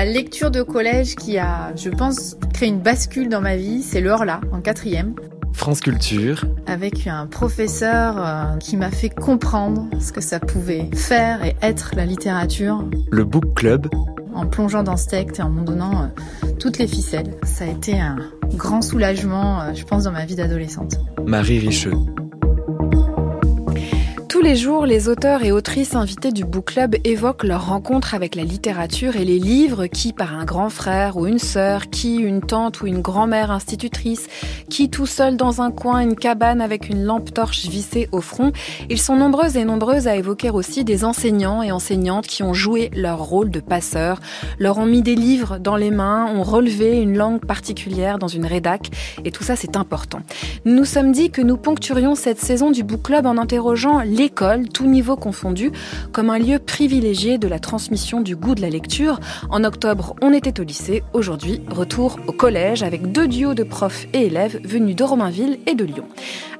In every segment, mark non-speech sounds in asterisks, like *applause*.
Ma lecture de collège qui a, je pense, créé une bascule dans ma vie, c'est le Horla, en quatrième. France Culture. Avec un professeur euh, qui m'a fait comprendre ce que ça pouvait faire et être la littérature. Le Book Club. En plongeant dans ce texte et en m'en donnant euh, toutes les ficelles. Ça a été un grand soulagement, euh, je pense, dans ma vie d'adolescente. Marie Richeux. Tous les jours, les auteurs et autrices invités du Book Club évoquent leur rencontre avec la littérature et les livres qui par un grand frère ou une sœur, qui une tante ou une grand-mère institutrice, qui tout seul dans un coin, une cabane avec une lampe torche vissée au front. Ils sont nombreuses et nombreuses à évoquer aussi des enseignants et enseignantes qui ont joué leur rôle de passeurs, leur ont mis des livres dans les mains, ont relevé une langue particulière dans une rédac et tout ça c'est important. Nous sommes dit que nous poncturions cette saison du Book Club en interrogeant les l'école, tout niveau confondu, comme un lieu privilégié de la transmission du goût de la lecture. En octobre, on était au lycée. Aujourd'hui, retour au collège avec deux duos de profs et élèves venus de Romainville et de Lyon.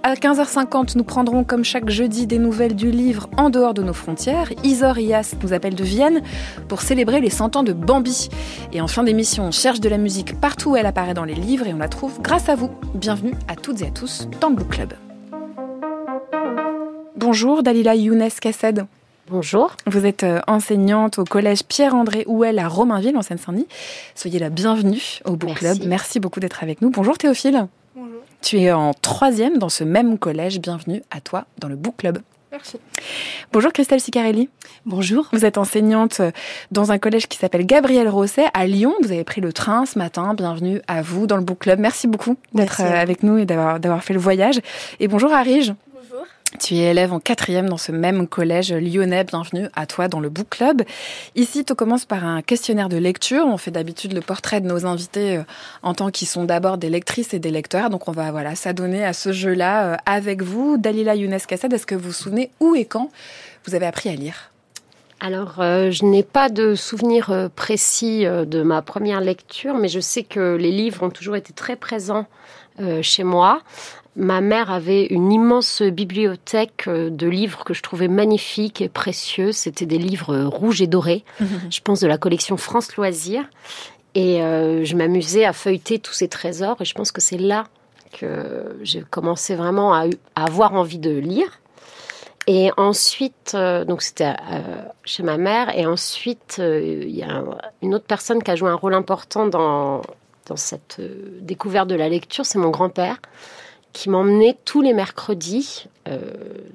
À 15h50, nous prendrons comme chaque jeudi des nouvelles du livre en dehors de nos frontières. Isor Ias nous appelle de Vienne pour célébrer les 100 ans de Bambi. Et en fin d'émission, on cherche de la musique partout où elle apparaît dans les livres et on la trouve grâce à vous. Bienvenue à toutes et à tous dans le Book Club. Bonjour Dalila Younes Kassed. Bonjour. Vous êtes euh, enseignante au collège Pierre-André Houel à Romainville en Seine-Saint-Denis. Soyez la bienvenue au Book Club. Merci beaucoup d'être avec nous. Bonjour Théophile. Bonjour. Tu es en troisième dans ce même collège. Bienvenue à toi dans le Book Club. Merci. Bonjour Christelle Sicarelli. Bonjour. Vous êtes enseignante euh, dans un collège qui s'appelle Gabriel Rosset à Lyon. Vous avez pris le train ce matin. Bienvenue à vous dans le Book Club. Merci beaucoup d'être euh, avec nous et d'avoir fait le voyage. Et bonjour Arige. Tu es élève en quatrième dans ce même collège lyonnais. Bienvenue à toi dans le Book Club. Ici, tu commences par un questionnaire de lecture. On fait d'habitude le portrait de nos invités euh, en tant qu'ils sont d'abord des lectrices et des lecteurs. Donc, on va voilà s'adonner à ce jeu-là euh, avec vous. Dalila Younes Kassad, est-ce que vous vous souvenez où et quand vous avez appris à lire? Alors, euh, je n'ai pas de souvenir précis de ma première lecture, mais je sais que les livres ont toujours été très présents chez moi. Ma mère avait une immense bibliothèque euh, de livres que je trouvais magnifiques et précieux. C'était des livres rouges et dorés, je pense de la collection France Loisirs. Et euh, je m'amusais à feuilleter tous ces trésors. Et je pense que c'est là que j'ai commencé vraiment à, avoir envie de lire. Et ensuite, euh, donc c'était chez ma mère. Et ensuite, il y a une autre personne qui a joué un rôle important dans, dans cette découverte de la lecture, c'est mon grand-père qui m'emmenait tous les mercredis, euh,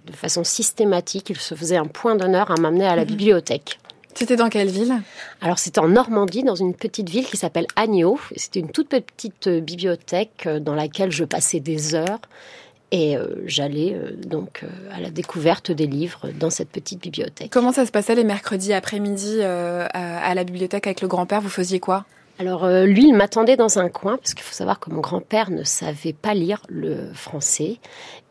de façon systématique, il se faisait un point d'honneur à m'amener à la mhm. bibliothèque. C'était dans quelle ville? Alors c'était en Normandie, dans une petite ville qui s'appelle Agneau. C'était une toute petite euh, bibliothèque euh, dans laquelle je passais des heures. Et j'allais donc à la découverte des livres dans cette petite bibliothèque. Comment ça se passait les mercredis après-midi à la bibliothèque avec le grand-père? Vous faisiez quoi? Alors euh, lui, il m'attendait dans un coin, parce qu'il faut savoir que mon grand-père ne savait pas lire le français.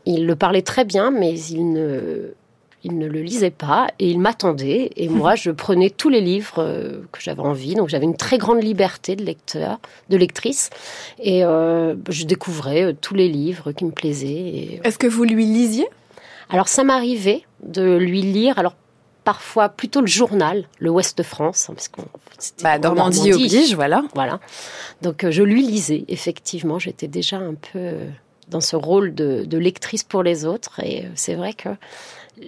Il le parlait très bien, mais il ne, il ne le lisait pas, et il m'attendait. Et moi, *laughs* je prenais tous les livres euh, que j'avais envie. Donc j'avais une très grande liberté de lecteur, de lectrice, et euh, je découvrais tous les livres qui me plaisaient. Est-ce que vous lui lisiez? Alors ça m'arrivait de lui lire, alors parfois plutôt le journal, le Ouest de France, hein, parce qu'on bah, Normandie, oblige, voilà. Voilà. Donc euh, je lui lisais, effectivement, j'étais déjà un peu euh, dans ce rôle de, lectrice pour les autres, et euh, c'est vrai que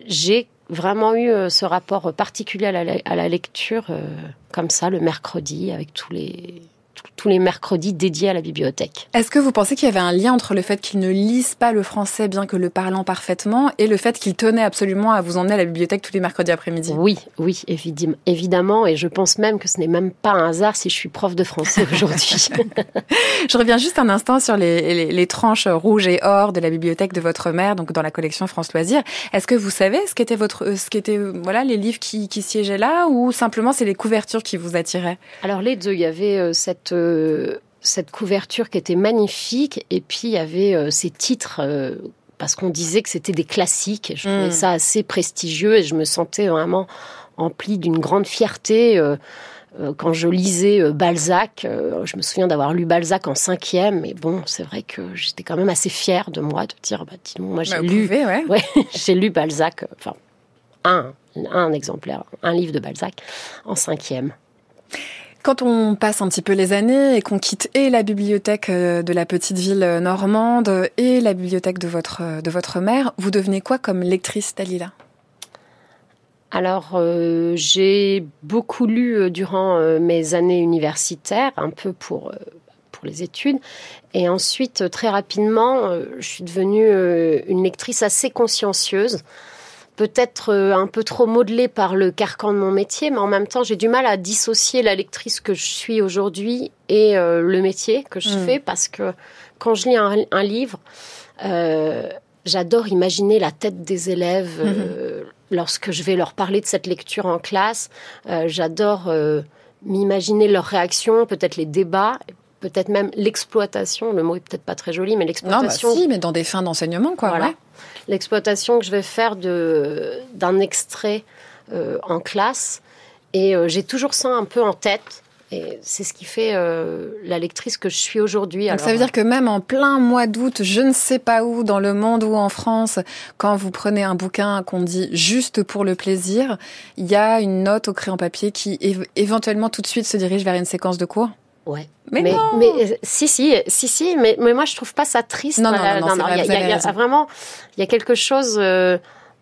j'ai vraiment eu ce rapport particulier à la, à la lecture comme ça le mercredi avec tous les tous les mercredis dédiés à la bibliothèque. Est-ce que vous pensez qu'il y avait un lien entre le fait qu'il ne lise pas le français bien que le parlant parfaitement et le fait qu'il tenait absolument à vous emmener à la bibliothèque tous les mercredis après-midi? Oui, oui, évidemment. Et je pense même que ce n'est même pas un hasard si je suis prof de français *laughs* aujourd'hui. *laughs* je reviens juste un instant sur les, tranches rouges et or de la bibliothèque de votre mère, donc dans la collection France Loisirs. Est-ce que vous savez ce qu'était votre, ce qu'étaient voilà les livres qui, qui siégeaient là, ou simplement c'est les couvertures qui vous attiraient? Alors les deux, il y avait euh, cette euh, cette couverture qui était magnifique, et puis il y avait euh, ces titres euh, parce qu'on disait que c'était des classiques. Je trouvais mm. ça assez prestigieux et je me sentais vraiment emplie d'une grande fierté. quand je lisais Balzac, je me souviens d'avoir lu Balzac en cinquième, mais bon, c'est vrai que j'étais quand même assez fière de moi de dire, bah, dis moi j'ai bah, lu, *laughs* ouais. j'ai lu Balzac, enfin un, un exemplaire, un livre de Balzac en cinquième. Quand on passe un petit peu les années et qu'on quitte et la bibliothèque euh, de la petite ville normande et la bibliothèque de votre, de votre mère, vous devenez quoi comme lectrice, Dalila? Alors, euh, j'ai beaucoup lu euh, durant mes années universitaires, un peu pour, pour les études. Et ensuite, très rapidement, je suis devenue une lectrice assez consciencieuse peut-être euh, un peu trop modelée par le carcan de mon métier, mais en même temps, j'ai du mal à dissocier la lectrice que je suis aujourd'hui et euh, le métier que je hmm. fais parce que quand je lis un, livre, euh, j'adore imaginer la tête des élèves hmm. lorsque je vais leur parler de cette lecture en classe. j'adore m'imaginer leurs réactions, peut-être les débats peut-être même l'exploitation, le mot est peut-être pas très joli, mais bah l'exploitation. Non, si, mais dans des fins d'enseignement, quoi. Voilà. L'exploitation que je vais faire d'un extrait euh, en classe. Et euh, j'ai toujours ça un peu en tête. Et c'est ce qui fait euh, la lectrice que je suis aujourd'hui. Donc ça veut dire que même en plein mois d'août, je ne sais pas où, dans le monde ou en France, quand vous prenez un bouquin qu'on dit juste pour le plaisir, il y a une note au crayon papier qui éventuellement tout de suite se dirige vers une séquence de cours? Ouais. Mais, mais, mais, euh, si, si, si, si, mais, mais moi je trouve pas ça triste. Non, non, non, non, il y, a, y a vraiment, il y a quelque chose euh,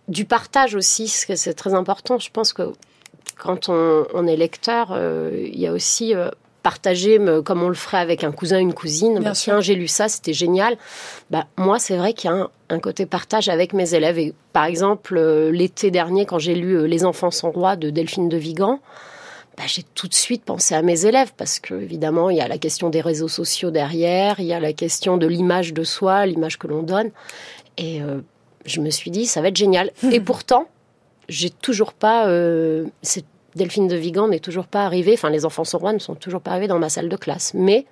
du partage aussi, c'est très important. Je pense que quand on, on est lecteur, euh, il y a aussi partager comme on le ferait avec un cousin, une cousine. Bah, tiens, j'ai lu ça, c'était génial. Bah, moi, c'est vrai qu'il y a un, un, côté partage avec mes élèves. Et par exemple, l'été dernier, quand j'ai lu Les enfants sont rois de Delphine de Vigan, bah, j'ai tout de suite pensé à mes élèves parce que évidemment il y a la question des réseaux sociaux derrière, il y a la question de l'image de soi, l'image que l'on donne, et euh, je me suis dit ça va être génial. *laughs* Et pourtant, j'ai toujours pas, euh, Delphine de Vigan n'est toujours pas arrivée, enfin les enfants rois ne sont toujours pas arrivés dans ma salle de classe, mais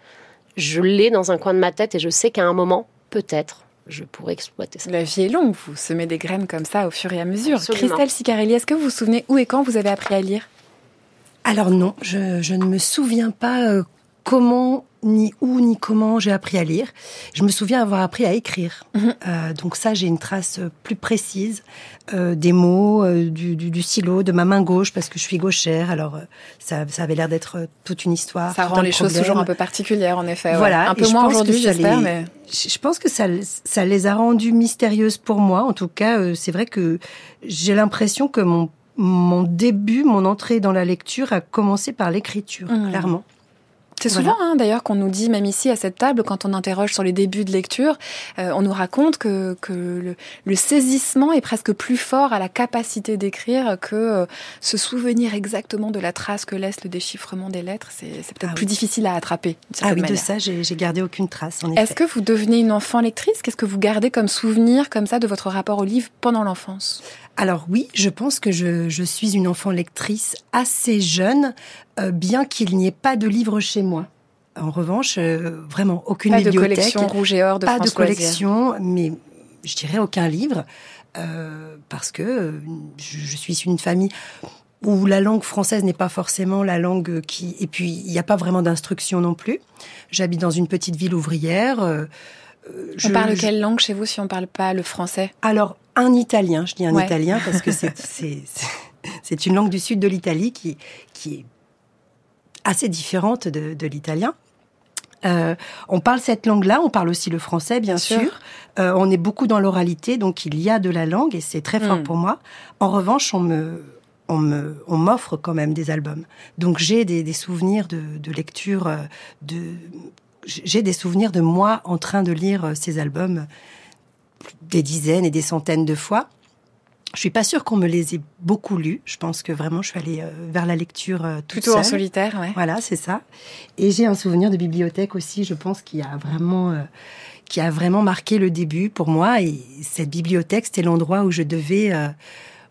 je l'ai dans un coin de ma tête et je sais qu'à un moment peut-être je pourrais exploiter ça. La vie est longue, vous semez des graines comme ça au fur et à mesure. Christelle Sicarelli, est-ce que vous vous souvenez où et quand vous avez appris à lire? Alors non, je, ne me souviens pas euh, comment, ni où, ni comment j'ai appris à lire. Je me souviens avoir appris à écrire. Mhm. Euh, donc ça, j'ai une trace plus précise euh, des mots, du, du, stylo, de ma main gauche, parce que je suis gauchère. Alors ça, ça avait l'air d'être toute une histoire. Ça rend les choses toujours un peu particulières, en effet. Voilà. Un peu moins aujourd'hui, j'espère, mais... Je pense que ça, ça les a rendues mystérieuses pour moi. En tout cas, c'est vrai que j'ai l'impression que mon mon début, mon entrée dans la lecture a commencé par l'écriture, mmh. clairement. C'est souvent hein, d'ailleurs qu'on nous dit, même ici à cette table, quand on interroge sur les débuts de lecture, euh, on nous raconte que, que le, saisissement est presque plus fort à la capacité d'écrire que euh, se souvenir exactement de la trace que laisse le déchiffrement des lettres. C'est peut-être ah plus difficile à attraper. Ah oui, de ça, j'ai gardé aucune trace. Est-ce que vous devenez une enfant lectrice? Qu'est-ce que vous gardez comme souvenir comme ça de votre rapport au livre pendant l'enfance? Alors oui, je pense que je, je, suis une enfant lectrice assez jeune, euh, bien qu'il n'y ait pas de livre chez moi. En revanche, euh, vraiment aucune pas de collection rouge et or de Pas de collection, mais je dirais aucun livre, euh, parce que je, je, suis une famille où la langue française n'est pas forcément la langue qui... Et puis, il n'y a pas vraiment d'instruction non plus. J'habite dans une petite ville ouvrière. Je, on parle quelle langue chez vous si on ne parle pas le français? Alors, un italien. Je dis un italien parce que *laughs* c'est une langue du sud de l'Italie qui, qui est assez différente de, de l'italien. Euh, on parle cette langue-là, on parle aussi le français, bien, sûr. Euh, on est beaucoup dans l'oralité, donc il y a de la langue et c'est très fort hmm. pour moi. En revanche, on me, on me, on m'offre quand même des albums. Donc j'ai des, des, souvenirs de, de lecture, euh, de, j'ai des souvenirs de moi en train de lire euh, ces albums des dizaines et des centaines de fois. Je suis pas sûre qu'on me les ait beaucoup lus. Je pense que vraiment, je suis allée euh, vers la lecture euh, toute Plutôt en solitaire, ouais. Voilà, c'est ça. Et j'ai un souvenir de bibliothèque aussi. Je pense qui a vraiment, euh, qui a vraiment marqué le début pour moi. Et cette bibliothèque, c'était l'endroit où je devais,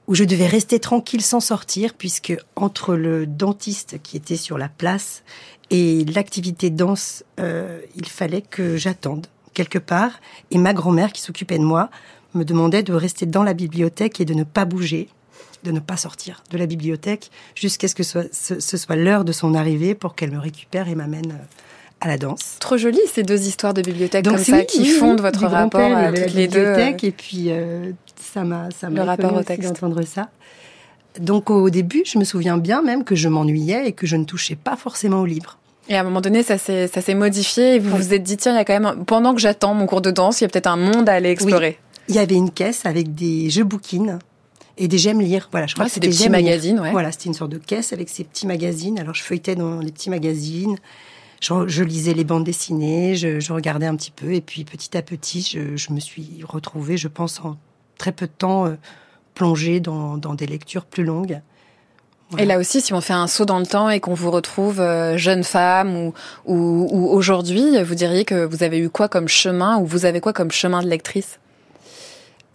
où je devais rester tranquille sans sortir, puisque entre le dentiste qui était sur la place et l'activité danse, il fallait que j'attende quelque part, et ma grand-mère qui s'occupait de moi me demandait de rester dans la bibliothèque et de ne pas bouger, de ne pas sortir de la bibliothèque jusqu'à ce que ce, soit l'heure de son arrivée pour qu'elle me récupère et m'amène euh, à la danse. Trop joli ces deux histoires de bibliothèque comme ça qui fondent votre rapport à toutes les deux. Et puis euh, ça m'a ça m'a le rapport au texte d'entendre ça. Donc au début, je me souviens bien même que je m'ennuyais et que je ne touchais pas forcément au livre. Et à un moment donné, ça s'est, ça s'est modifié et vous vous êtes dit, tiens, il y a quand même, pendant que j'attends mon cours de danse, il y a peut-être un monde à aller explorer. Il y avait une caisse avec des jeux bouquins et des j'aime lire. Voilà, je crois Ah, que c'est des c'était petits magazines, ouais. Voilà, c'était une sorte de caisse avec ces petits magazines. Alors je feuilletais dans les petits magazines, je, je lisais les bandes dessinées, je, je regardais un petit peu et puis petit à petit, je, je me suis retrouvée, je pense, en très peu de temps, euh, plongée dans, dans des lectures plus longues. Et là aussi, si on fait un saut dans le temps et qu'on vous retrouve euh, jeune femme ou, ou, ou aujourd'hui, vous diriez que vous avez eu quoi comme chemin ou vous avez quoi comme chemin de lectrice?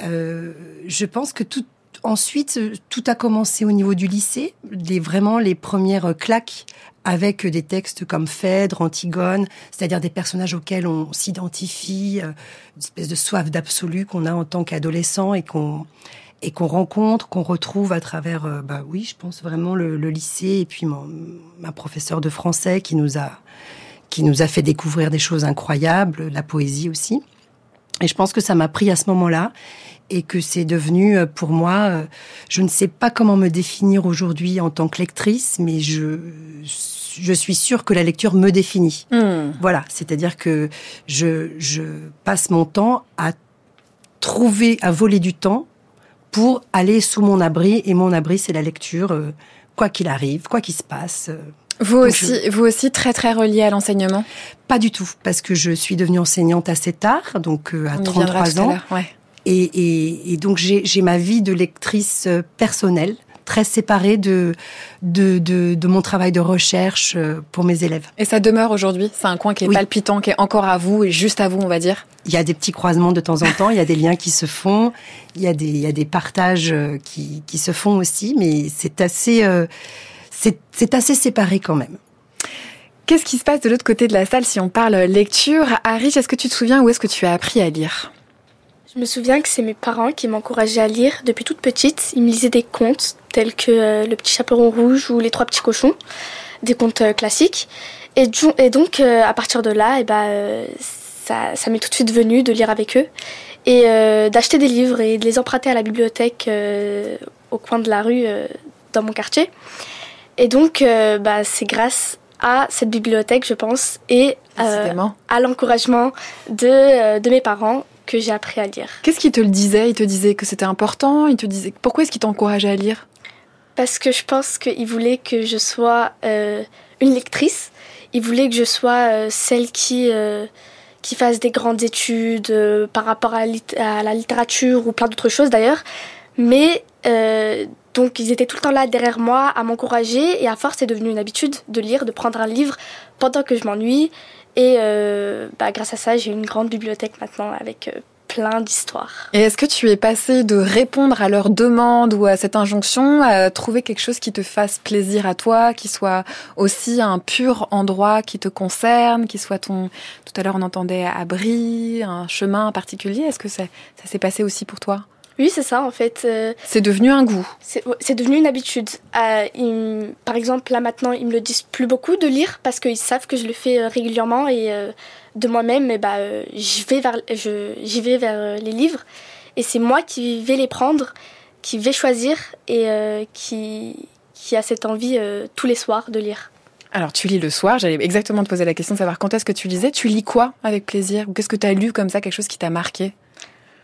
Euh, je pense que tout ensuite euh, tout a commencé au niveau du lycée, les vraiment les premières claques avec des textes comme Phèdre, Antigone, c'est-à-dire des personnages auxquels on s'identifie, euh, une espèce de soif d'absolu qu'on a en tant qu'adolescent et qu'on et qu'on rencontre, qu'on retrouve à travers, euh, bah oui, je pense vraiment le, le lycée et puis mon, ma professeure de français qui nous a qui nous a fait découvrir des choses incroyables, la poésie aussi. Et je pense que ça m'a pris à ce moment-là et que c'est devenu euh, pour moi, euh, je ne sais pas comment me définir aujourd'hui en tant que lectrice, mais je je suis sûre que la lecture me définit. Hmm. Voilà, c'est-à-dire que je je passe mon temps à trouver, à voler du temps pour aller sous mon abri et mon abri c'est la lecture, euh, quoi qu'il arrive, quoi qu'il se passe. euh, Vous aussi, vous aussi très très relié à l'enseignement? Pas du tout, parce que je suis devenue enseignante assez tard, donc euh, à On y viendra 33 tout à ans. Ouais. Et, et, et donc j'ai ma vie de lectrice personnelle, très séparée de, de, de, de mon travail de recherche euh, pour mes élèves. Et ça demeure aujourd'hui. C'est un coin qui est Oui. palpitant, qui est encore à vous et juste à vous, on va dire. Il y a des petits croisements de temps en temps, il y a des liens qui se font, il y a des, il y a des partages euh, qui, qui se font aussi, mais c'est assez, euh, c'est c'est assez séparé quand même. Qu'est-ce qui se passe de l'autre côté de la salle si on parle lecture? Harry, est-ce que tu te souviens où est-ce que tu as appris à lire? Je me souviens que c'est mes parents qui m'encourageaient à lire depuis toute petite. Ils me lisaient des contes tels que euh, Le Petit Chaperon Rouge ou Les Trois Petits Cochons, des contes euh, classiques. Et, et donc, euh, à partir de là, eh ben, euh, ça, ça m'est tout de suite venu de lire avec eux et d'acheter des livres et de les emprunter à la bibliothèque au coin de la rue dans mon quartier. Et donc, bah, c'est grâce à cette bibliothèque, je pense, et euh, à l'encouragement de, de mes parents que j'ai appris à lire. Qu'est-ce qu'il te le disait Il te disait que c'était important? Il te disait pourquoi est-ce qu'il t'encourageait à lire? Parce que je pense qu'il voulait que je sois euh, une lectrice. Il voulait que je sois euh, celle qui, euh, qui fasse des grandes études par rapport à, la littérature ou plein d'autres choses d'ailleurs. Mais donc ils étaient tout le temps là derrière moi à m'encourager et à force c'est devenu une habitude de lire, de prendre un livre pendant que je m'ennuie. Et bah, grâce à ça j'ai une grande bibliothèque maintenant avec plein d'histoires. Et est-ce que tu es passé de répondre à leurs demandes ou à cette injonction à trouver quelque chose qui te fasse plaisir à toi, qui soit aussi un pur endroit qui te concerne, qui soit ton... Tout à l'heure on entendait abri, un chemin particulier? Est-ce que ça, ça s'est passé aussi pour toi? Oui c'est ça en fait. euh, C'est devenu un goût. C'est devenu une habitude. Euh, ils- par exemple, là maintenant, ils me le disent plus beaucoup de lire parce qu'ils savent que je le fais euh, régulièrement et euh, de moi-même, eh bah, euh, j'y vais vers, je- j'y vais vers les livres et c'est moi qui vais les prendre, qui vais choisir et qui, qui a cette envie tous les soirs de lire. Alors tu lis le soir, j'allais exactement te poser la question de savoir quand est-ce que tu lisais. Tu lis quoi avec plaisir? Ou qu'est-ce que tu as lu comme ça, quelque chose qui t'a marqué?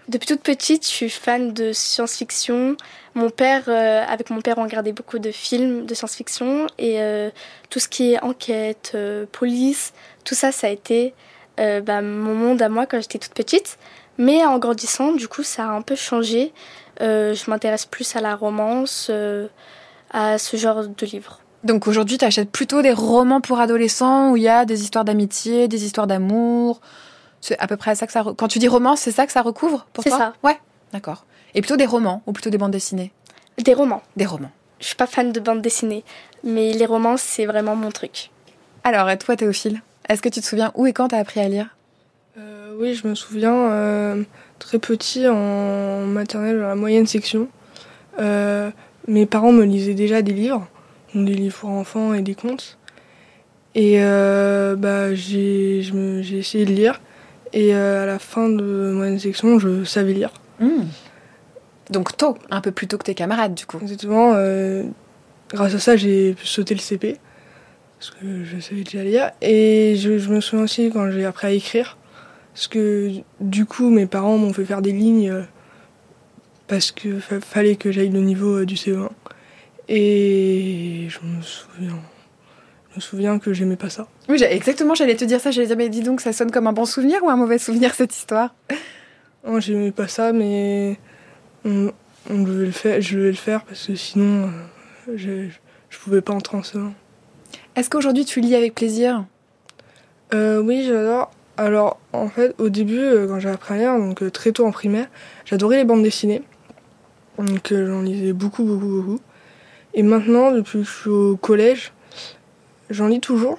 Depuis toute petite, je suis fan de science-fiction. Mon père, euh, avec mon père, on regardait beaucoup de films de science-fiction et euh, tout ce qui est enquête, euh, police, tout ça, ça a été bah, mon monde à moi quand j'étais toute petite. Mais en grandissant, du coup, ça a un peu changé. Je m'intéresse plus à la romance, à ce genre de livres. Donc aujourd'hui, tu achètes plutôt des romans pour adolescents où il y a des histoires d'amitié, des histoires d'amour. C'est à peu près ça que ça. re- Quand tu dis romance, c'est ça que ça recouvre pour C'est toi? ça. Ouais, d'accord. Et plutôt des romans ou plutôt des bandes dessinées? Des romans. Des romans. Je suis pas fan de bande dessinée, mais les romans, c'est vraiment mon truc. Alors, et toi, Théophile, est-ce que tu te souviens où et quand t'as appris à lire? Euh, oui, je me souviens, euh, très petit, en maternelle, dans la moyenne section, euh, mes parents me lisaient déjà des livres, des livres pour enfants et des contes. Et euh, bah, j'ai essayé de lire, et euh, à la fin de moyenne section, je savais lire. Hmm. Donc tôt, un peu plus tôt que tes camarades du coup. Exactement. Euh, grâce à ça, j'ai pu sauter le CP. Parce que je savais déjà lire. Et je, me souviens aussi quand j'ai appris à écrire. Parce que du coup, mes parents m'ont fait faire des lignes euh, parce qu'il fallait que j'aille le niveau du CE1. Et je me souviens. Je me souviens que j'aimais pas ça. Oui, exactement, j'allais te dire ça. J'allais dire, mais dis donc, ça sonne comme un bon souvenir ou un mauvais souvenir cette histoire? Non, j'aimais pas ça, mais on, devait le faire, je devais le faire parce que sinon, euh, je, je pouvais pas entrer en ce Est-ce qu'aujourd'hui tu lis avec plaisir? Euh, Oui, j'adore. Alors, en fait, au début, euh, quand j'ai appris à lire, donc très tôt en primaire, j'adorais les bandes dessinées. Donc, j'en lisais beaucoup, beaucoup, beaucoup. Et maintenant, depuis que je suis au collège, j'en lis toujours,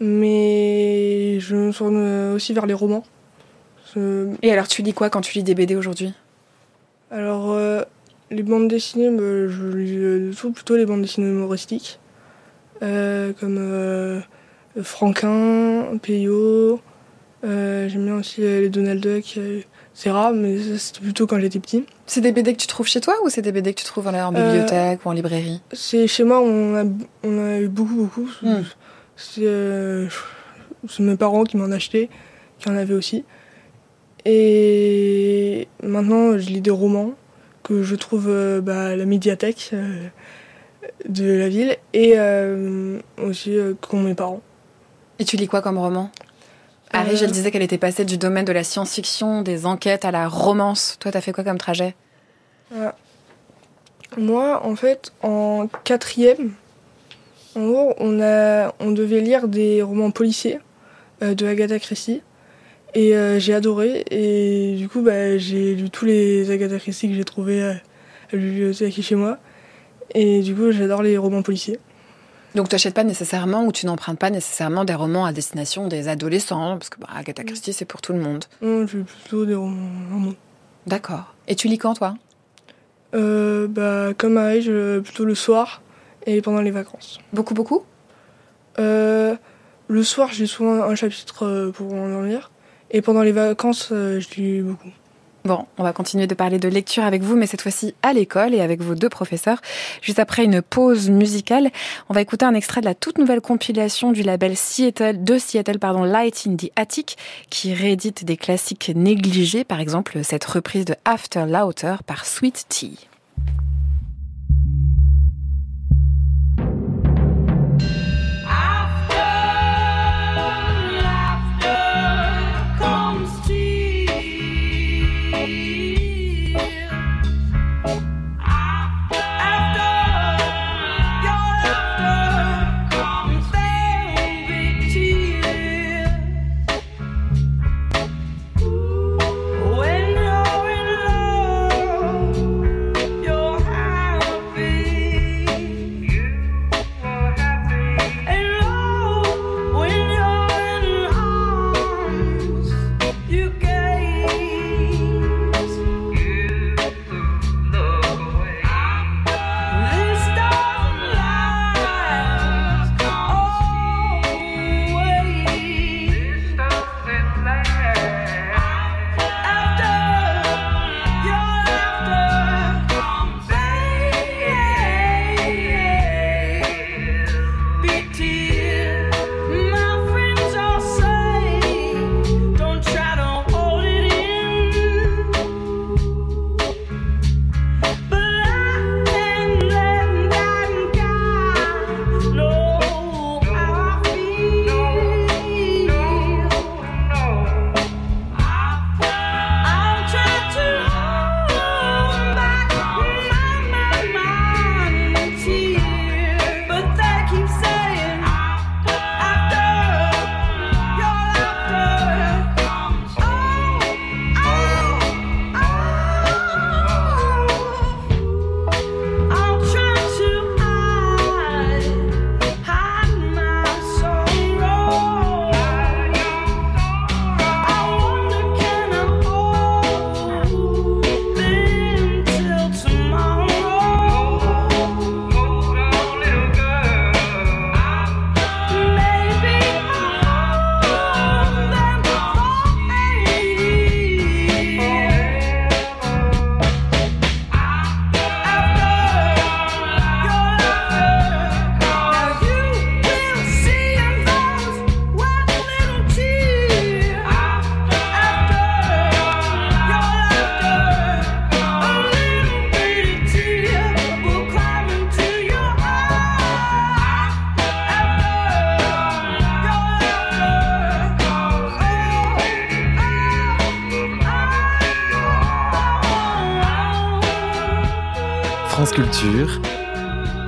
mais je me tourne aussi vers les romans. Et alors, tu lis quoi quand tu lis des BD aujourd'hui? Alors, euh, les bandes dessinées, bah, je lis euh, plutôt les bandes dessinées humoristiques, euh, comme Franquin, Peyo. J'aime bien aussi les Donald Duck. C'est rare, mais c'était plutôt quand j'étais petit. C'est des BD que tu trouves chez toi ou c'est des BD que tu trouves en, bibliothèque ou en librairie? C'est chez moi, on a, on a eu beaucoup, beaucoup. Hmm. C'est mes parents qui m'en achetaient, qui en avaient aussi. Et maintenant, je lis des romans que je trouve euh, bah, à la médiathèque euh, de la ville et euh, aussi qu'ont mes parents. Et tu lis quoi comme roman? Harry, je le disais qu'elle était passée du domaine de la science-fiction, des enquêtes à la romance. Toi, t'as fait quoi comme trajet? Moi, en fait, en quatrième, en gros, on, a, on devait lire des romans policiers de Agatha Christie. Et euh, j'ai adoré. Et du coup, bah, j'ai lu tous les Agatha Christie que j'ai trouvés à, la bibliothèque chez moi. Et du coup, j'adore les romans policiers. Donc tu n'achètes pas nécessairement ou tu n'empruntes pas nécessairement des romans à destination des adolescents, parce que bah, Agatha Christie, c'est pour tout le monde. Non, j'ai plutôt des romans D'accord. Et tu lis quand, toi? Euh, bah, Comme Marie, plutôt le soir et pendant les vacances. Beaucoup, beaucoup? Euh, Le soir, j'ai souvent un chapitre euh, pour endormir. Et pendant les vacances, euh, je lis beaucoup. Bon, on va continuer de parler de lecture avec vous, mais cette fois-ci à l'école et avec vos deux professeurs. Juste après une pause musicale, on va écouter un extrait de la toute nouvelle compilation du label Seattle, de Seattle, pardon, Light in the Attic, qui réédite des classiques négligés, par exemple cette reprise de After Lauter par Sweet Tea.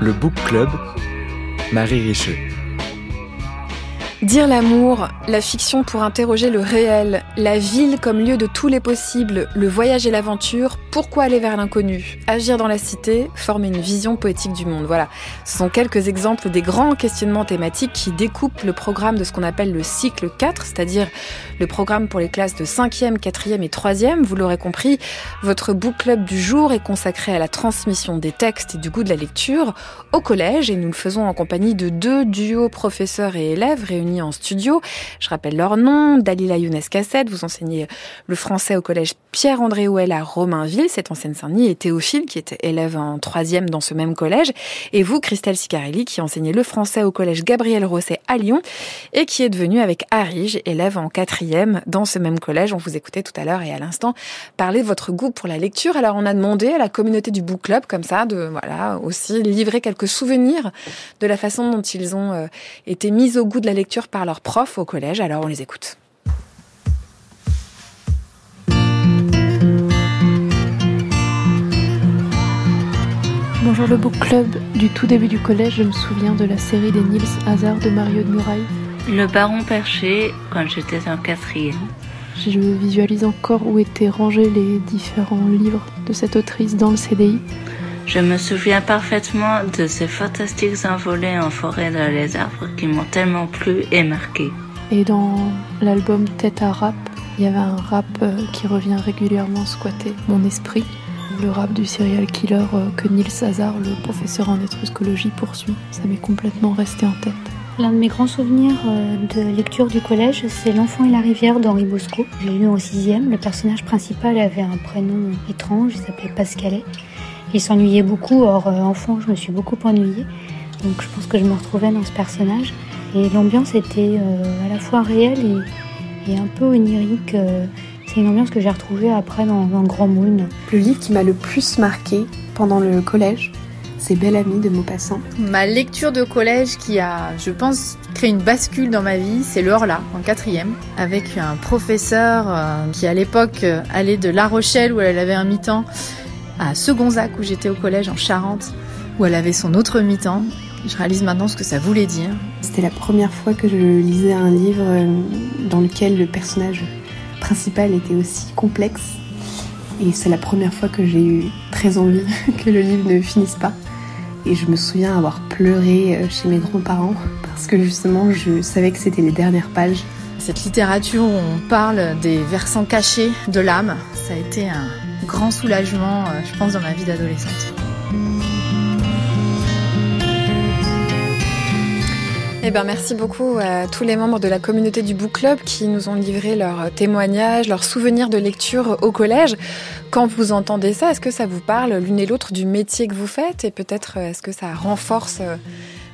Le Book Club, Marie Richeux. Dire l'amour, la fiction pour interroger le réel, la ville comme lieu de tous les possibles, le voyage et l'aventure, pourquoi aller vers l'inconnu? Agir dans la cité, former une vision poétique du monde. Voilà, ce sont quelques exemples des grands questionnements thématiques qui découpent le programme de ce qu'on appelle le cycle 4, c'est-à-dire le programme pour les classes de 5e, 4e et 3e. Vous l'aurez compris, votre book club du jour est consacré à la transmission des textes et du goût de la lecture au collège et nous le faisons en compagnie de deux duos professeurs et élèves réunis en studio. Je rappelle leur nom, Dalila Younes Cassette, vous enseignez le français au collège Pierre-André Houel à Romainville, c'est en Seine-Saint-Denis, et Théophile, qui était élève en troisième dans ce même collège, et vous, Christelle Sicarelli, qui enseignait le français au collège Gabriel Rosset à Lyon, et qui est devenue avec Arige, élève en quatrième dans ce même collège. On vous écoutait tout à l'heure et à l'instant parler de votre goût pour la lecture. Alors on a demandé à la communauté du book club, comme ça, de voilà aussi livrer quelques souvenirs de la façon dont ils ont euh, été mis au goût de la lecture par leurs profs au collège, alors on les écoute. Bonjour le book club. Du tout début du collège, je me souviens de la série des Nils Hazard de Mario de Muraille. Le Baron Perché, quand j'étais en quatrième. Je visualise encore où étaient rangés les différents livres de cette autrice dans le CDI. Je me souviens parfaitement de ces fantastiques envolées en forêt dans les arbres qui m'ont tellement plu et marqué. Et dans l'album Tête à rap, il y avait un rap euh, qui revient régulièrement squatter mon esprit. Le rap du serial killer euh, que Nils Hazard, le professeur en étruscologie, poursuit. Ça m'est complètement resté en tête. L'un de mes grands souvenirs euh, de lecture du collège, c'est L'enfant et la rivière d'Henri Bosco. J'ai lu en sixième. Le personnage principal avait un prénom étrange, il s'appelait Pascalet. Il s'ennuyait beaucoup, or euh, enfant je me suis beaucoup ennuyée, donc je pense que je me retrouvais dans ce personnage. Et l'ambiance était euh, à la fois réelle et, un peu onirique. Euh, c'est une ambiance que j'ai retrouvée après dans, dans Grand Moon. Le livre qui m'a le plus marqué pendant le collège, c'est Belle Amie de Maupassant. Ma lecture de collège qui a, je pense, créé une bascule dans ma vie, c'est l'Orla, en quatrième, avec un professeur qui à l'époque allait de La Rochelle où elle avait un mi-temps à Segonzac où j'étais au collège en Charente, où elle avait son autre mi-temps. Je réalise maintenant ce que ça voulait dire. C'était la première fois que je lisais un livre euh, dans lequel le personnage principal était aussi complexe. Et c'est la première fois que j'ai eu très envie *laughs* que le livre ne finisse pas. Et je me souviens avoir pleuré euh, chez mes grands-parents parce que justement je savais que c'était les dernières pages. Cette littérature où on parle des versants cachés de l'âme, ça a été un, grand soulagement, euh, je pense, dans ma vie d'adolescente. Eh ben, merci beaucoup à tous les membres de la communauté du Book Club qui nous ont livré leurs témoignages, leurs souvenirs de lecture au collège. Quand vous entendez ça, est-ce que ça vous parle l'une et l'autre du métier que vous faites? Et peut-être euh, est-ce que ça renforce euh,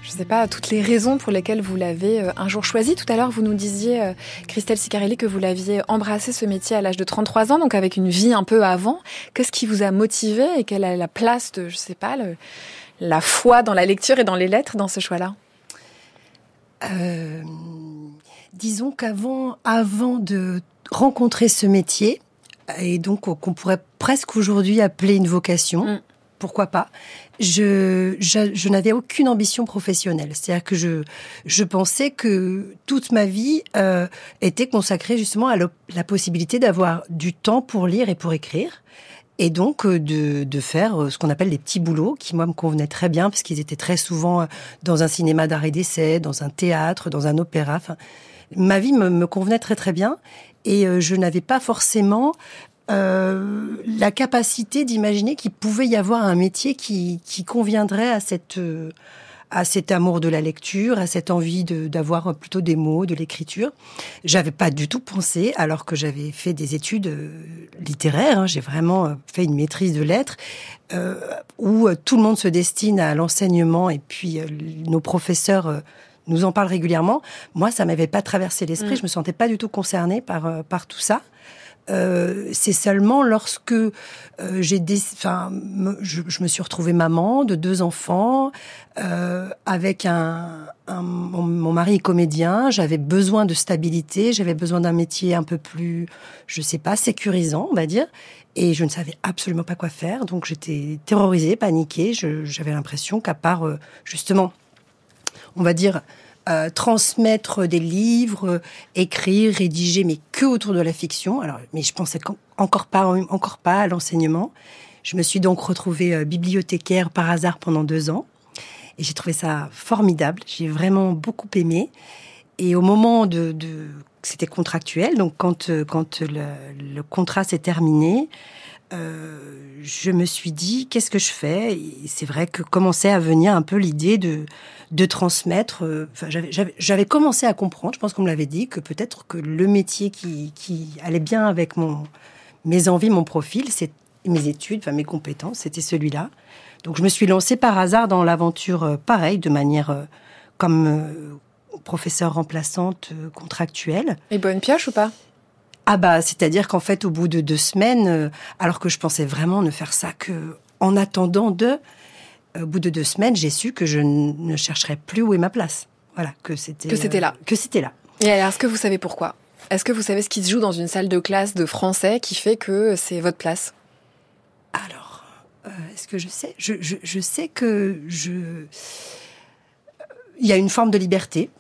je ne sais pas, toutes les raisons pour lesquelles vous l'avez euh, un jour choisi. Tout à l'heure, vous nous disiez, euh, Christelle Sicarelli, que vous l'aviez embrassé ce métier à l'âge de 33 ans, donc avec une vie un peu avant. Qu'est-ce qui vous a motivé et quelle est la place de, je ne sais pas, la foi dans la lecture et dans les lettres dans ce choix-là? Euh, Disons qu'avant avant de rencontrer ce métier, et donc qu'on pourrait presque aujourd'hui appeler une vocation, mm pourquoi pas je, je, n'avais aucune ambition professionnelle. C'est-à-dire que je, je pensais que toute ma vie euh, était consacrée justement à la possibilité d'avoir du temps pour lire et pour écrire. Et donc euh, de, de faire euh, ce qu'on appelle des petits boulots, qui moi me convenaient très bien, parce qu'ils étaient très souvent dans un cinéma d'art et d'essai, dans un théâtre, dans un opéra. Enfin, ma vie me, me convenait très très bien. Et je n'avais pas forcément euh, la capacité d'imaginer qu'il pouvait y avoir un métier qui, qui conviendrait à cette euh, à cet amour de la lecture, à cette envie d'avoir plutôt des mots, de l'écriture. J'avais pas du tout pensé, alors que j'avais fait des études euh, littéraires. Hein, J'ai vraiment fait une maîtrise de lettres euh, où tout le monde se destine à l'enseignement et puis nos professeurs nous en parlent régulièrement. Moi, ça m'avait pas traversé l'esprit. Mm. Je me sentais pas du tout concernée par par tout ça. Euh, c'est seulement lorsque euh, j'ai je, me suis retrouvée maman de deux enfants euh, avec un, mon, mon, mari est comédien. J'avais besoin de stabilité, j'avais besoin d'un métier un peu plus, je sais pas, sécurisant, on va dire. Et je ne savais absolument pas quoi faire, donc j'étais terrorisée, paniquée. J'avais l'impression qu'à part justement, on va dire euh, transmettre des livres, écrire, rédiger, mais que autour de la fiction. Alors, mais je pensais encore pas, encore pas à l'enseignement. Je me suis donc retrouvée euh, bibliothécaire par hasard pendant deux ans, et j'ai trouvé ça formidable. J'ai vraiment beaucoup aimé. Et au moment de, de c'était contractuel, donc quand euh, quand le, le contrat s'est terminé, euh, je me suis dit qu'est-ce que je fais? C'est vrai que commençait à venir un peu l'idée de de transmettre. Euh, j'avais commencé à comprendre. Je pense qu'on me l'avait dit que peut-être que le métier qui, allait bien avec mon mes envies, mon profil, mes études, mes compétences, c'était celui-là. Donc je me suis lancée par hasard dans l'aventure, euh, pareil, de manière comme professeure remplaçante contractuelle. Et bonne pioche ou pas? Ah bah, c'est-à-dire qu'en fait, au bout de deux semaines, euh, alors que je pensais vraiment ne faire ça que en attendant de, au bout de deux semaines, j'ai su que je ne chercherais plus où est ma place. Voilà, que c'était que c'était là, euh, que c'était là. Et alors, est-ce que vous savez pourquoi? Est-ce que vous savez ce qui se joue dans une salle de classe de français qui fait que c'est votre place? Alors, euh, est-ce que je sais? Je, je, je, sais que je il y a une forme de liberté.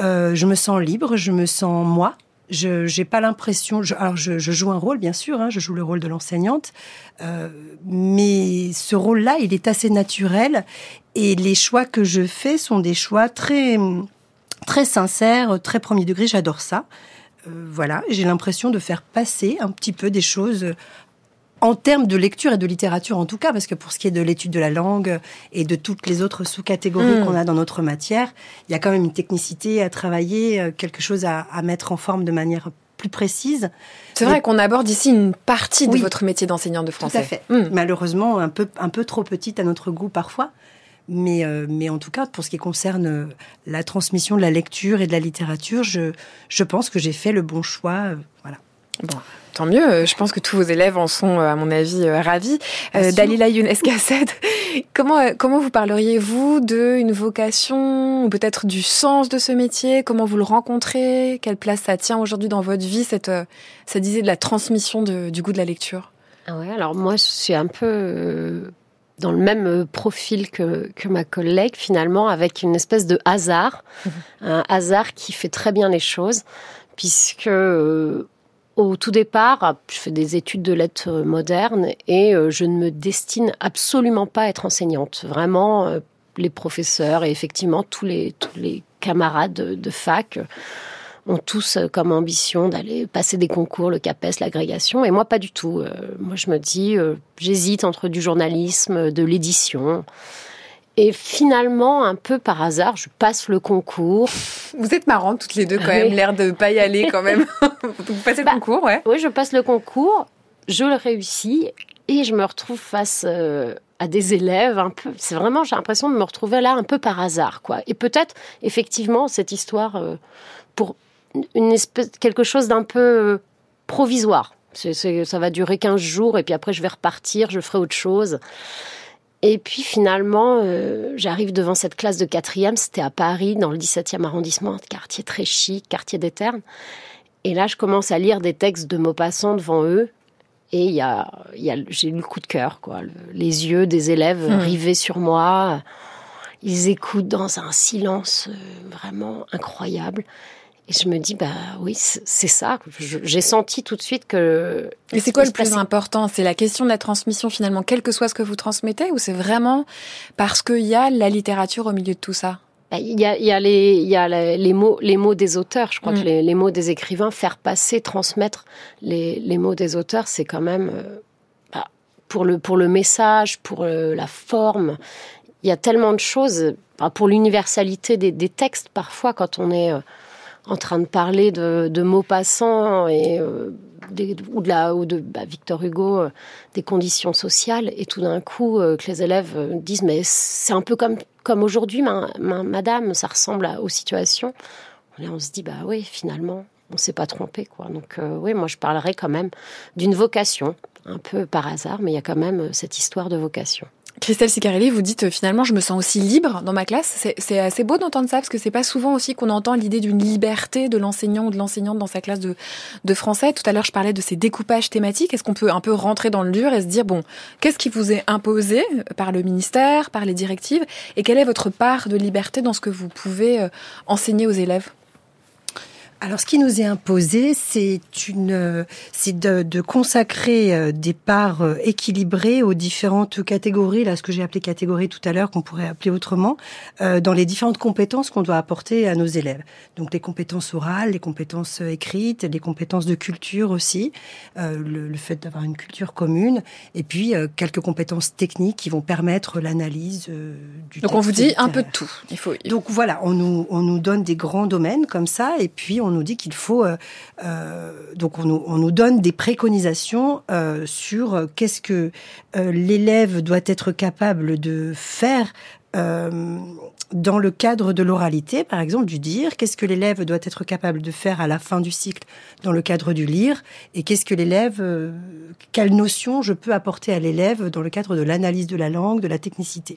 Euh, je me sens libre, je me sens moi je n'ai pas l'impression. alors, je, je, joue un rôle, bien sûr. Hein, je joue le rôle de l'enseignante, euh, mais ce rôle-là, il est assez naturel. Et les choix que je fais sont des choix très très sincères, très premier degré. J'adore ça. Euh, voilà, j'ai l'impression de faire passer un petit peu des choses en termes de lecture et de littérature en tout cas, parce que pour ce qui est de l'étude de la langue et de toutes les autres sous-catégories mm. qu'on a dans notre matière, il y a quand même une technicité à travailler, euh, quelque chose à, à mettre en forme de manière plus précise. C'est vrai qu'on aborde ici une partie de votre métier d'enseignant de français. Tout à fait. Mm. Malheureusement, un peu, un peu trop petite à notre goût parfois. Mais, euh, mais en tout cas, pour ce qui concerne euh, la transmission de la lecture et de la littérature, je, je pense que j'ai fait le bon choix. voilà. Bon, Tant mieux, euh, je pense que tous vos élèves en sont, euh, à mon avis, euh, ravis. Dalila Younes *laughs* comment, comment vous parleriez-vous d'une vocation, ou peut-être du sens de ce métier? Comment vous le rencontrez? Quelle place ça tient aujourd'hui dans votre vie, cette, cette idée de la transmission de, du goût de la lecture? Ah ouais, alors moi, je suis un peu dans le même profil que, que, ma collègue, finalement, avec une espèce de hasard. Mmh. Un hasard qui fait très bien les choses, puisque au tout départ, je fais des études de lettres modernes et euh, je ne me destine absolument pas à être enseignante. Vraiment, euh, les professeurs et effectivement tous les, camarades de, fac ont tous euh, comme ambition d'aller passer des concours, le CAPES, l'agrégation, et moi pas du tout. moi je me dis, j'hésite entre du journalisme, de l'édition. Et finalement, un peu par hasard, je passe le concours. Vous êtes marrantes toutes les deux quand même, l'air de pas y aller quand même. *laughs* Vous passez le bah, concours, ouais. Oui, je passe le concours, je le réussis et je me retrouve face euh, à des élèves un peu. C'est vraiment, j'ai l'impression de me retrouver là un peu par hasard, quoi. Et peut-être effectivement cette histoire euh, pour une espèce quelque chose d'un peu euh, provisoire. ça va durer 15 jours et puis après je vais repartir, je ferai autre chose. Et puis finalement, euh, j'arrive devant cette classe de quatrième, c'était à Paris, dans le 17e arrondissement, un quartier très chic, quartier des Ternes. Et là, je commence à lire des textes de Maupassant devant eux. Et y a, y a j'ai eu le coup de cœur, quoi. les yeux des élèves hmm. rivés sur moi. Ils écoutent dans un silence euh, vraiment incroyable. Et je me dis, bah oui, c'est ça. J'ai senti tout de suite que. Et c'est quoi le plus important? C'est la question de la transmission finalement, quel que soit ce que vous transmettez, ou c'est vraiment parce qu'il y a la littérature au milieu de tout ça? Bah, il y, a, il y a, les, il y a les, mots, les mots des auteurs. Je crois que mm. les, les, mots des écrivains, faire passer, transmettre les, les mots des auteurs, c'est quand même euh, bah, pour, le, pour le message, pour euh, la forme. Il y a tellement de choses. Bah, pour l'universalité des, des, textes, parfois, quand on est. En train de parler de, de Maupassant et euh, ou de bah, Victor Hugo euh, des conditions sociales et tout d'un coup euh, que les élèves disent mais c'est un peu comme comme aujourd'hui madame ça ressemble aux situations on se dit bah oui finalement on s'est pas trompé, quoi. Donc oui, moi je parlerai quand même d'une vocation, un peu par hasard, mais il y a quand même cette histoire de vocation. Christelle Sicarelli, vous dites euh, finalement, je me sens aussi libre dans ma classe. C'est assez beau d'entendre ça parce que c'est pas souvent aussi qu'on entend l'idée d'une liberté de l'enseignant ou de l'enseignante dans sa classe de, de français. Tout à l'heure, je parlais de ces découpages thématiques. Est-ce qu'on peut un peu rentrer dans le dur et se dire, bon, qu'est-ce qui vous est imposé par le ministère, par les directives et quelle est votre part de liberté dans ce que vous pouvez euh, enseigner aux élèves? Alors, ce qui nous est imposé, c'est une, c'est de, de, consacrer euh, des parts euh, équilibrées aux différentes catégories, là, ce que j'ai appelé catégorie tout à l'heure, qu'on pourrait appeler autrement, euh, dans les différentes compétences qu'on doit apporter à nos élèves. Donc, les compétences orales, les compétences écrites, les compétences de culture aussi, euh, le, le, fait d'avoir une culture commune, et puis euh, quelques compétences techniques qui vont permettre l'analyse du. Donc, on vous dit littéraire. un peu de tout. Il faut. Donc voilà, on nous, on nous donne des grands domaines comme ça, et puis on nous dit qu'il faut euh, euh, donc on nous, on nous, donne des préconisations euh, sur qu'est-ce que l'élève doit être capable de faire dans le cadre de l'oralité, par exemple, du dire, qu'est-ce que l'élève doit être capable de faire à la fin du cycle dans le cadre du lire, et qu'est-ce que l'élève, euh, quelle notion je peux apporter à l'élève dans le cadre de l'analyse de la langue, de la technicité,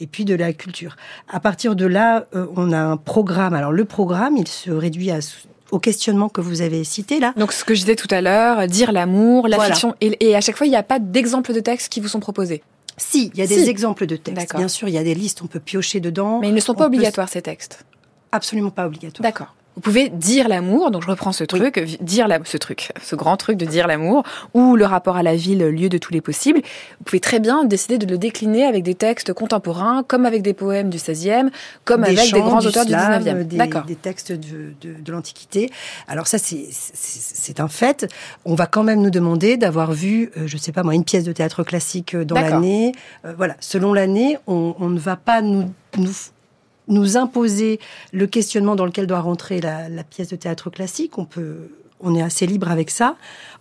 et puis de la culture. À partir de là, euh, on a un programme. Alors le programme, il se réduit à au questionnement que vous avez cité là. Donc ce que je disais tout à l'heure, dire l'amour, la voilà. fiction, et, et, à chaque fois il n'y a pas d'exemple de texte qui vous sont proposés. Si, il y a des si. exemples de textes. Bien sûr, il y a des listes, on peut piocher dedans. Mais ils ne sont pas obligatoires ces textes. Absolument pas obligatoires. D'accord. Vous pouvez dire l'amour, donc je reprends ce truc, oui. dire la, ce truc, ce grand truc de dire l'amour, ou le rapport à la ville, lieu de tous les possibles. Vous pouvez très bien décider de le décliner avec des textes contemporains, comme avec des poèmes du XVIe, comme des avec chants, des grands du auteurs slam, du XIXe. Des, D'accord. Des textes de, de, de l'Antiquité. Alors ça, c'est un fait. On va quand même nous demander d'avoir vu, euh, je sais pas moi, une pièce de théâtre classique dans l'année. Euh, voilà, selon l'année, on, on, ne va pas nous, nous nous imposer le questionnement dans lequel doit rentrer la, pièce de théâtre classique. On peut, on est assez libre avec ça.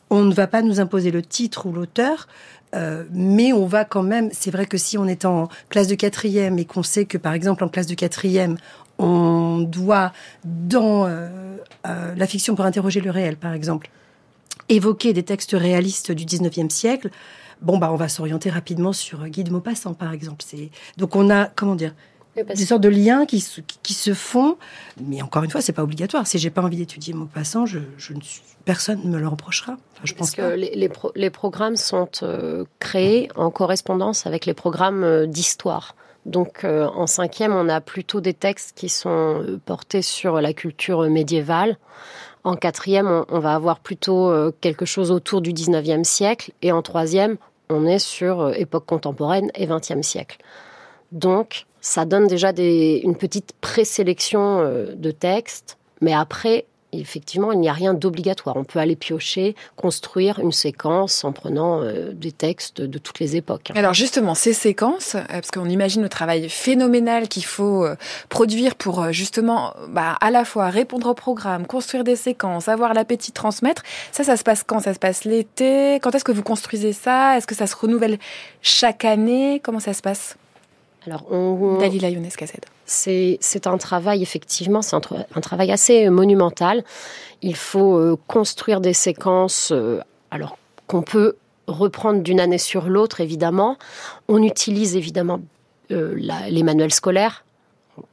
On ne va pas nous imposer le titre ou l'auteur. Euh, mais on va quand même. C'est vrai que si on est en classe de quatrième et qu'on sait que, par exemple, en classe de quatrième, on doit, dans euh, euh, la fiction pour interroger le réel, par exemple, évoquer des textes réalistes du 19e siècle, bon, bah, on va s'orienter rapidement sur Guy de Maupassant, par exemple. C'est donc on a, comment dire, des sortes de liens qui, se, qui se font, mais encore une fois, c'est pas obligatoire. Si j'ai pas envie d'étudier Maupassant, je, je ne suis, personne ne me le reprochera. Enfin, je Parce pense que. Les, les, pro, les, programmes sont euh, créés en correspondance avec les programmes euh, d'histoire. Donc euh, en cinquième, on a plutôt des textes qui sont portés sur la culture médiévale. En quatrième, on, on va avoir plutôt euh, quelque chose autour du 19e siècle. Et en troisième, on est sur époque contemporaine et 20e siècle. Donc, ça donne déjà une petite présélection euh, de textes, mais après, effectivement, il n'y a rien d'obligatoire. On peut aller piocher, construire une séquence en prenant euh, des textes de toutes les époques. Alors justement, ces séquences, euh, parce qu'on imagine le travail phénoménal qu'il faut produire pour justement bah, à la fois répondre au programme, construire des séquences, avoir l'appétit transmettre, ça, ça se passe quand? Ça se passe l'été? Quand est-ce que vous construisez ça? Est-ce que ça se renouvelle chaque année? Comment ça se passe? Alors, on, Dalila Younes. C'est, c'est un travail, effectivement, c'est un, un, travail assez monumental. Il faut euh, construire des séquences, euh, alors qu'on peut reprendre d'une année sur l'autre, évidemment. On utilise évidemment euh, la, les manuels scolaires.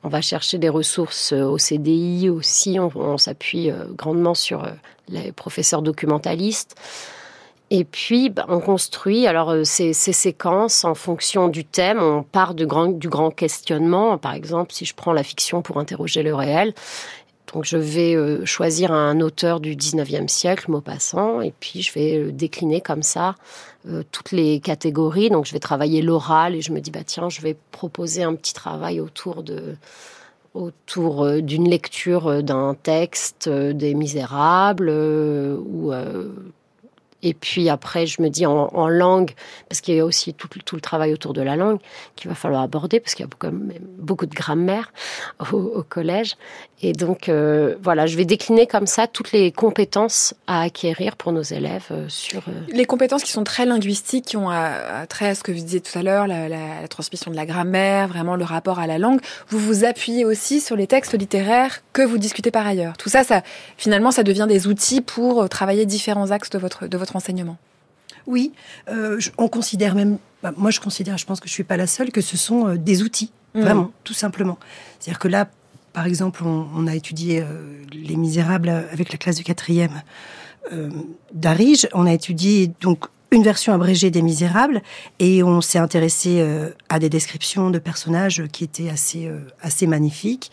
On va chercher des ressources au CDI aussi. On, on s'appuie euh, grandement sur euh, les professeurs documentalistes. Et puis, bah, on construit alors euh, ces, ces, séquences en fonction du thème. On part du grand, questionnement. Par exemple, si je prends la fiction pour interroger le réel, donc je vais euh, choisir un auteur du 19e siècle, Maupassant, et puis je vais euh, décliner comme ça toutes les catégories. Donc je vais travailler l'oral et je me dis, bah tiens, je vais proposer un petit travail autour de autour d'une lecture d'un texte des Misérables ou Et puis après, je me dis en, langue, parce qu'il y a aussi tout, le travail autour de la langue qu'il va falloir aborder, parce qu'il y a quand beaucoup de grammaire au, collège. Et donc, euh, voilà, je vais décliner comme ça toutes les compétences à acquérir pour nos élèves euh, sur... Euh, les compétences qui sont très linguistiques, qui ont trait à ce que vous disiez tout à l'heure, la, la transmission de la grammaire, vraiment le rapport à la langue. Vous vous appuyez aussi sur les textes littéraires que vous discutez par ailleurs. Tout ça, ça finalement, ça devient des outils pour travailler différents axes de votre, de votre Oui, euh, on considère même, bah, moi je considère, je pense que je suis pas la seule, que ce sont euh, des outils, mmh. vraiment, tout simplement. C'est-à-dire que là, par exemple, on, a étudié euh, Les Misérables avec la classe de quatrième d'Arige. On a étudié donc une version abrégée des Misérables et on s'est intéressé euh, à des descriptions de personnages qui étaient assez euh, assez magnifiques.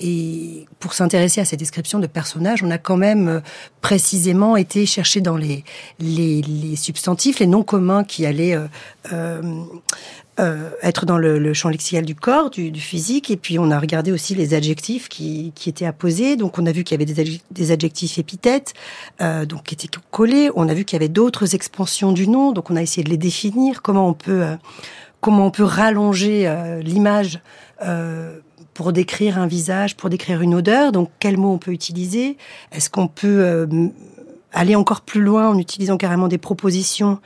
Et pour s'intéresser à ces descriptions de personnages on a quand même euh, précisément été chercher dans les les, les substantifs les noms communs qui allaient euh, être dans le, champ lexical du corps, du, physique, et puis on a regardé aussi les adjectifs qui, étaient apposés. Donc on a vu qu'il y avait des, adjectifs épithètes, euh, donc qui étaient collés. On a vu qu'il y avait d'autres expansions du nom, donc on a essayé de les définir. Comment on peut euh, comment on peut rallonger euh, l'image euh, pour décrire un visage, pour décrire une odeur. Donc quels mots on peut utiliser? Est-ce qu'on peut aller encore plus loin en utilisant carrément des propositions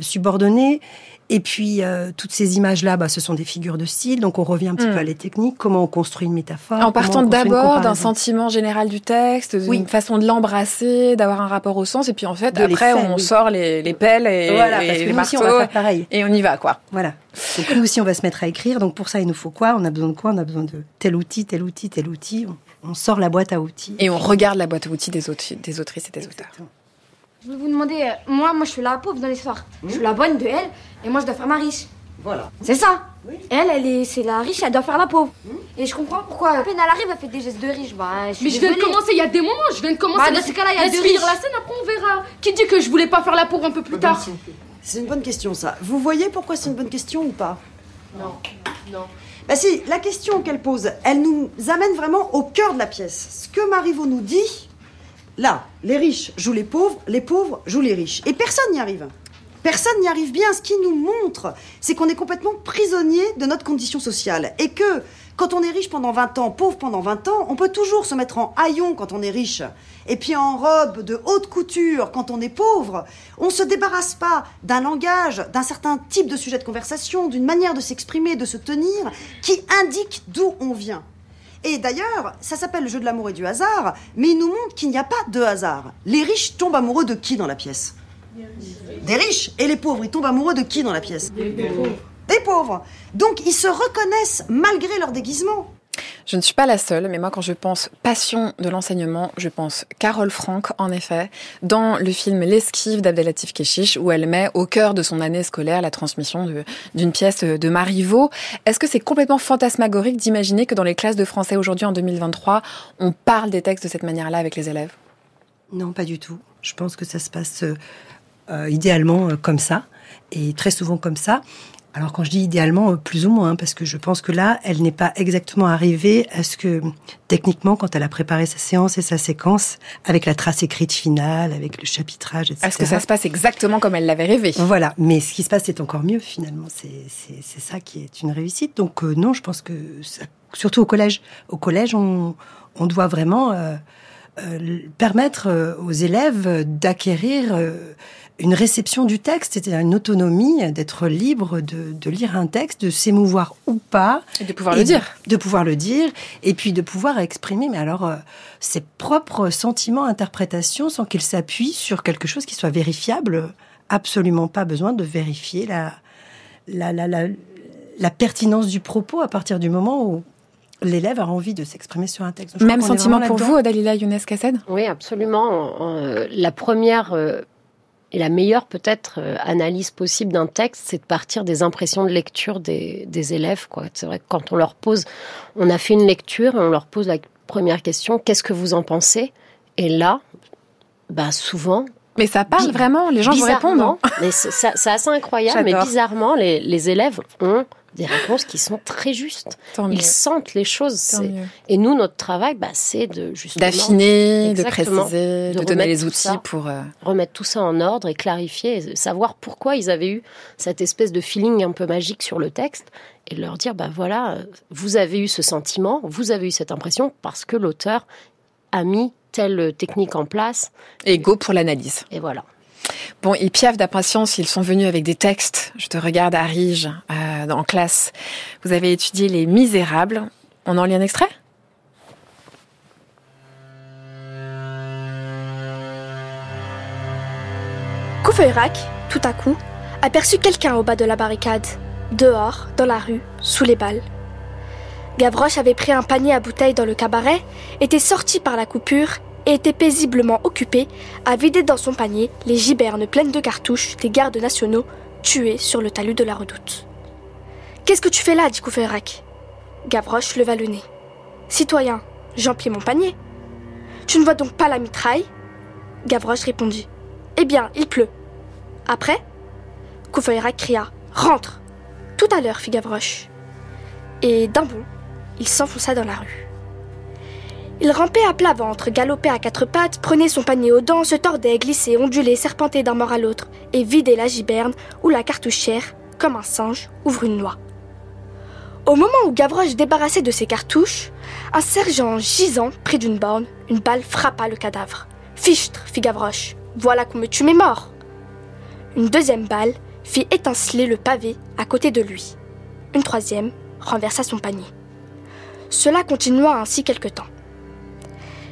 subordonnées? Et puis, euh, toutes ces images-là, bah, ce sont des figures de style, donc on revient un petit peu hmm. à les techniques, comment on construit une métaphore. En partant d'abord d'un sentiment général du texte, d'une façon de l'embrasser, d'avoir un rapport au sens, et puis en fait, après, on sort les, les, pelles et, voilà, et les marteaux, on va faire pareil. et on y va, quoi. Voilà. Donc nous aussi, on va se mettre à écrire, donc pour ça, il nous faut quoi? On a besoin de quoi? On a besoin de tel outil, tel outil, tel outil. On, sort la boîte à outils. Et on regarde la boîte à outils des, des autrices et des auteurs. Je vais vous demander, euh, moi, moi, je suis la pauvre dans l'histoire. Je suis la bonne de elle, et moi, je dois faire ma riche. Voilà. C'est ça. Elle, elle est, c'est la riche, elle doit faire la pauvre. Et je comprends pourquoi. À peine elle arrive, elle fait des gestes de riche. Bah, je Mais je viens de commencer, il y a des moments, je viens de commencer. Bah, dans ce cas-là, il y a deux la scène, après on verra. Qui dit que je voulais pas faire la pauvre un peu plus tard? C'est une bonne question, ça. Vous voyez pourquoi c'est une bonne question ou pas? Non. Non. Bah si, la question qu'elle pose, elle nous amène vraiment au cœur de la pièce. Ce que Marivaux nous dit, Là, les riches jouent les pauvres, les pauvres jouent les riches. Et personne n'y arrive. Personne n'y arrive bien. Ce qui nous montre, c'est qu'on est complètement prisonnier de notre condition sociale. Et que, quand on est riche pendant 20 ans, pauvre pendant 20 ans, on peut toujours se mettre en haillon quand on est riche. Et puis en robe de haute couture quand on est pauvre. On ne se débarrasse pas d'un langage, d'un certain type de sujet de conversation, d'une manière de s'exprimer, de se tenir, qui indique d'où on vient. Et d'ailleurs, ça s'appelle le jeu de l'amour et du hasard, mais il nous montre qu'il n'y a pas de hasard. Les riches tombent amoureux de qui dans la pièce? Des riches. Et les pauvres, ils tombent amoureux de qui dans la pièce? Des pauvres. Des pauvres. Donc ils se reconnaissent malgré leur déguisement. Je ne suis pas la seule, mais moi, quand je pense passion de l'enseignement, je pense Carole Franck, en effet, dans le film L'esquive d'Abdelatif Keshish, où elle met au cœur de son année scolaire la transmission d'une pièce de Marivaux. Est-ce que c'est complètement fantasmagorique d'imaginer que dans les classes de français aujourd'hui, en 2023, on parle des textes de cette manière-là avec les élèves? Non, pas du tout. Je pense que ça se passe euh, idéalement euh, comme ça, et très souvent comme ça. Alors quand je dis idéalement, euh, plus ou moins, hein, parce que je pense que là, elle n'est pas exactement arrivée à ce que, techniquement, quand elle a préparé sa séance et sa séquence, avec la trace écrite finale, avec le chapitrage, etc. Est-ce que ça se passe exactement comme elle l'avait rêvé? Voilà, mais ce qui se passe, c'est encore mieux, finalement. C'est ça qui est une réussite. Donc euh, non, je pense que, surtout au collège, au collège, on, on doit vraiment euh, permettre aux élèves d'acquérir une réception du texte, c'est-à-dire une autonomie, d'être libre de, lire un texte, de s'émouvoir ou pas. Et de pouvoir le dire. De, pouvoir le dire, et puis de pouvoir exprimer, mais alors, euh, ses propres sentiments, interprétations, sans qu'il s'appuie sur quelque chose qui soit vérifiable. Absolument pas besoin de vérifier la, la, la, la, la pertinence du propos à partir du moment où l'élève a envie de s'exprimer sur un texte. Même sentiment pour vous, Dalila Younes Kassed Oui, absolument. Euh, la première euh, et la meilleure peut-être euh, analyse possible d'un texte, c'est de partir des impressions de lecture des, élèves. Quoi. C'est vrai que quand on leur pose, on a fait une lecture et on leur pose la première question, qu'est-ce que vous en pensez? Et là, bah souvent, mais ça parle vraiment, les gens vous répondent. Hein. mais c'est assez incroyable, mais bizarrement, les, les, élèves ont des réponses qui sont très justes. Ils sentent les choses. Et nous, notre travail, bah, c'est de justement d'affiner, de préciser, de, donner les outils pour euh, remettre tout ça en ordre et clarifier, et savoir pourquoi ils avaient eu cette espèce de feeling un peu magique sur le texte et leur dire bah voilà, vous avez eu ce sentiment, vous avez eu cette impression parce que l'auteur a mis telle technique en place. Et go pour l'analyse. Et voilà. Bon, ils piaffent d'impatience, ils sont venus avec des textes. Je te regarde à Rige, euh, en classe. Vous avez étudié Les Misérables. On en lit un extrait? Courfeyrac, tout à coup, aperçut quelqu'un au bas de la barricade, dehors, dans la rue, sous les balles. Gavroche avait pris un panier à bouteilles dans le cabaret, était sorti par la coupure et était paisiblement occupé à vider dans son panier les gibernes pleines de cartouches des gardes nationaux tués sur le talus de la redoute. Qu'est-ce que tu fais là dit Courfeyrac. Gavroche leva le nez. Citoyen, j'emplis mon panier. Tu ne vois donc pas la mitraille? Gavroche répondit. Eh bien, il pleut. Après? Courfeyrac cria. Rentre Tout à l'heure, fit Gavroche. Et d'un bond, il s'enfonça dans la rue. Il rampait à plat ventre, galopait à quatre pattes, prenait son panier aux dents, se tordait, glissait, ondulait, serpentait d'un mort à l'autre, et vidait la giberne ou la cartouchière, comme un singe ouvre une noix. Au moment où Gavroche débarrassait de ses cartouches, un sergent gisant près d'une borne, une balle frappa le cadavre. Fichtre, fit Gavroche, voilà qu'on me tue mes morts. Une deuxième balle fit étinceler le pavé à côté de lui. Une troisième renversa son panier. Cela continua ainsi quelque temps.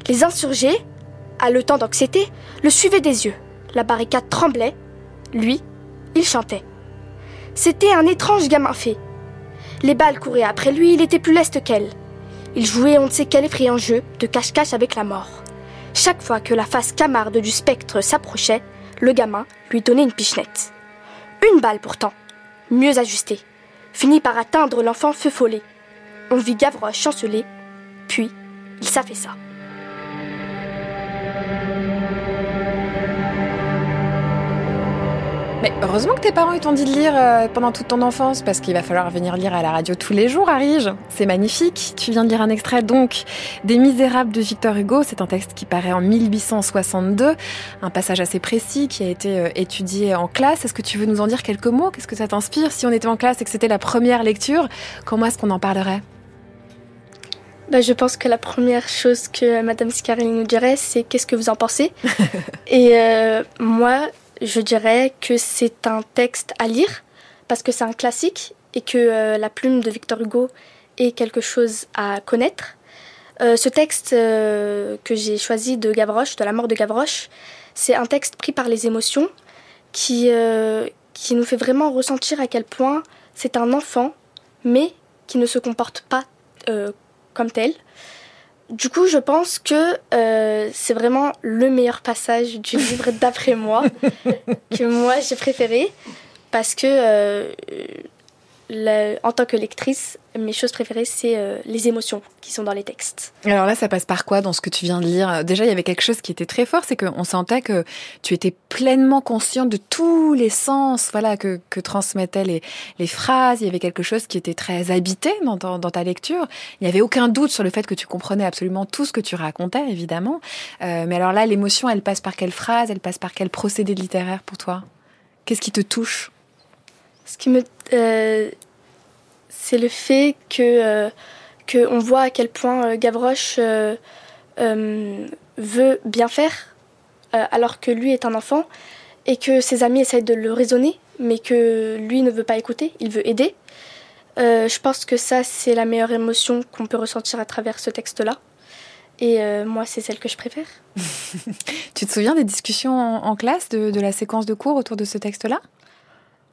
Les insurgés, temps d'anxiété, le suivaient des yeux. La barricade tremblait. Lui, il chantait. C'était un étrange gamin fait. Les balles couraient après lui, il était plus leste qu'elle. Il jouait on ne sait quel effrayant jeu de cache-cache avec la mort. Chaque fois que la face camarde du spectre s'approchait, le gamin lui donnait une pichenette. Une balle pourtant, mieux ajustée, finit par atteindre l'enfant feu follet. On vit Gavroche chanceler, puis il s'affaissa. Mais heureusement que tes parents t'ont dit de lire euh, pendant toute ton enfance, parce qu'il va falloir venir lire à la radio tous les jours, Arige. C'est magnifique. Tu viens de lire un extrait donc des Misérables de Victor Hugo. C'est un texte qui paraît en 1862, un passage assez précis qui a été euh, étudié en classe. Est-ce que tu veux nous en dire quelques mots? Qu'est-ce que ça t'inspire? Si on était en classe et que c'était la première lecture, comment est-ce qu'on en parlerait? Bah, je pense que la première chose que Madame Scarelli nous dirait, c'est qu'est-ce que vous en pensez? *laughs* Et euh, moi, je dirais que c'est un texte à lire parce que c'est un classique et que euh, la plume de Victor Hugo est quelque chose à connaître. Euh, ce texte euh, que j'ai choisi de Gavroche, de la mort de Gavroche, c'est un texte pris par les émotions qui, qui nous fait vraiment ressentir à quel point c'est un enfant, mais qui ne se comporte pas comme tel. Du coup, je pense que euh, c'est vraiment le meilleur passage du *laughs* livre d'après moi, que moi j'ai préféré, parce que euh, en tant que lectrice, mes choses préférées, c'est euh, les émotions qui sont dans les textes. Alors là, ça passe par quoi dans ce que tu viens de lire? Déjà, il y avait quelque chose qui était très fort, c'est qu'on sentait que tu étais pleinement consciente de tous les sens voilà, que, que transmettaient les, les phrases. Il y avait quelque chose qui était très habité dans, ta lecture. Il n'y avait aucun doute sur le fait que tu comprenais absolument tout ce que tu racontais, évidemment. Euh, mais alors là, l'émotion, elle passe par quelle phrase? Elle passe par quel procédé littéraire pour toi? Qu'est-ce qui te touche? Ce qui me... Euh, c'est le fait que, euh, voit à quel point euh, Gavroche euh, veut bien faire alors que lui est un enfant et que ses amis essayent de le raisonner mais que lui ne veut pas écouter, il veut aider. je pense que ça c'est la meilleure émotion qu'on peut ressentir à travers ce texte-là. Et moi, c'est celle que je préfère. *laughs* tu te souviens des discussions en, classe, de, la séquence de cours autour de ce texte-là?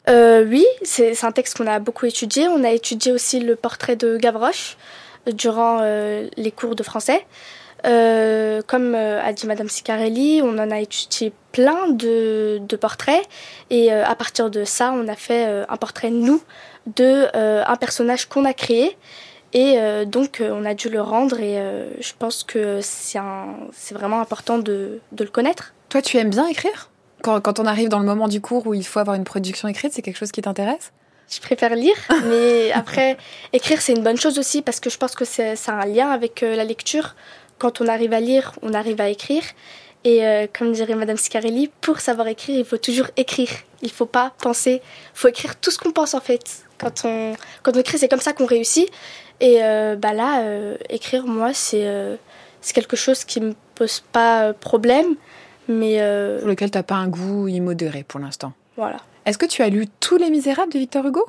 Euh, Oui, c'est un texte qu'on a beaucoup étudié. On a étudié aussi le portrait de Gavroche euh, durant euh, les cours de français. comme a dit Madame Sicarelli, on en a étudié plein de, de portraits et à partir de ça, on a fait un portrait nous de un personnage qu'on a créé et donc on a dû le rendre et je pense que c'est vraiment important de, de le connaître. Toi, tu aimes bien écrire? Quand, on arrive dans le moment du cours où il faut avoir une production écrite, c'est quelque chose qui t'intéresse? Je préfère lire, *laughs* mais après, écrire, c'est une bonne chose aussi parce que je pense que ça a un lien avec la lecture. Quand on arrive à lire, on arrive à écrire. Et comme dirait Madame Scarelli, pour savoir écrire, il faut toujours écrire. Il ne faut pas penser. Il faut écrire tout ce qu'on pense en fait. Quand on, écrit, c'est comme ça qu'on réussit. Et bah là, écrire, moi, c'est c'est quelque chose qui me pose pas problème, mais pour lequel tu n'as pas un goût immodéré pour l'instant. Voilà. Est-ce que tu as lu Tous les Misérables de Victor Hugo?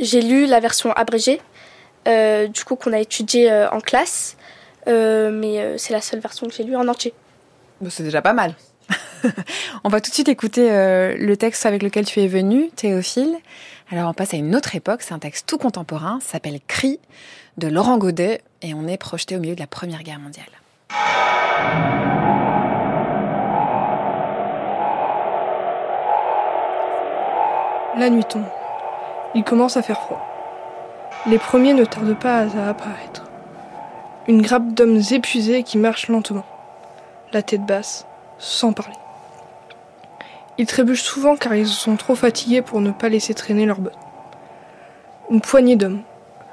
J'ai lu la version abrégée, euh, du coup qu'on a étudiée euh, en classe, euh, mais c'est la seule version que j'ai lue en entier. c'est déjà pas mal. *laughs* on va tout de suite écouter le texte avec lequel tu es venu, Théophile. Alors on passe à une autre époque, c'est un texte tout contemporain, s'appelle Cri de Laurent Godet, et on est projeté au milieu de la Première Guerre mondiale. La nuit tombe. Il commence à faire froid. Les premiers ne tardent pas à apparaître. Une grappe d'hommes épuisés qui marchent lentement, la tête basse, sans parler. Ils trébuchent souvent car ils sont trop fatigués pour ne pas laisser traîner leurs bottes. Une poignée d'hommes.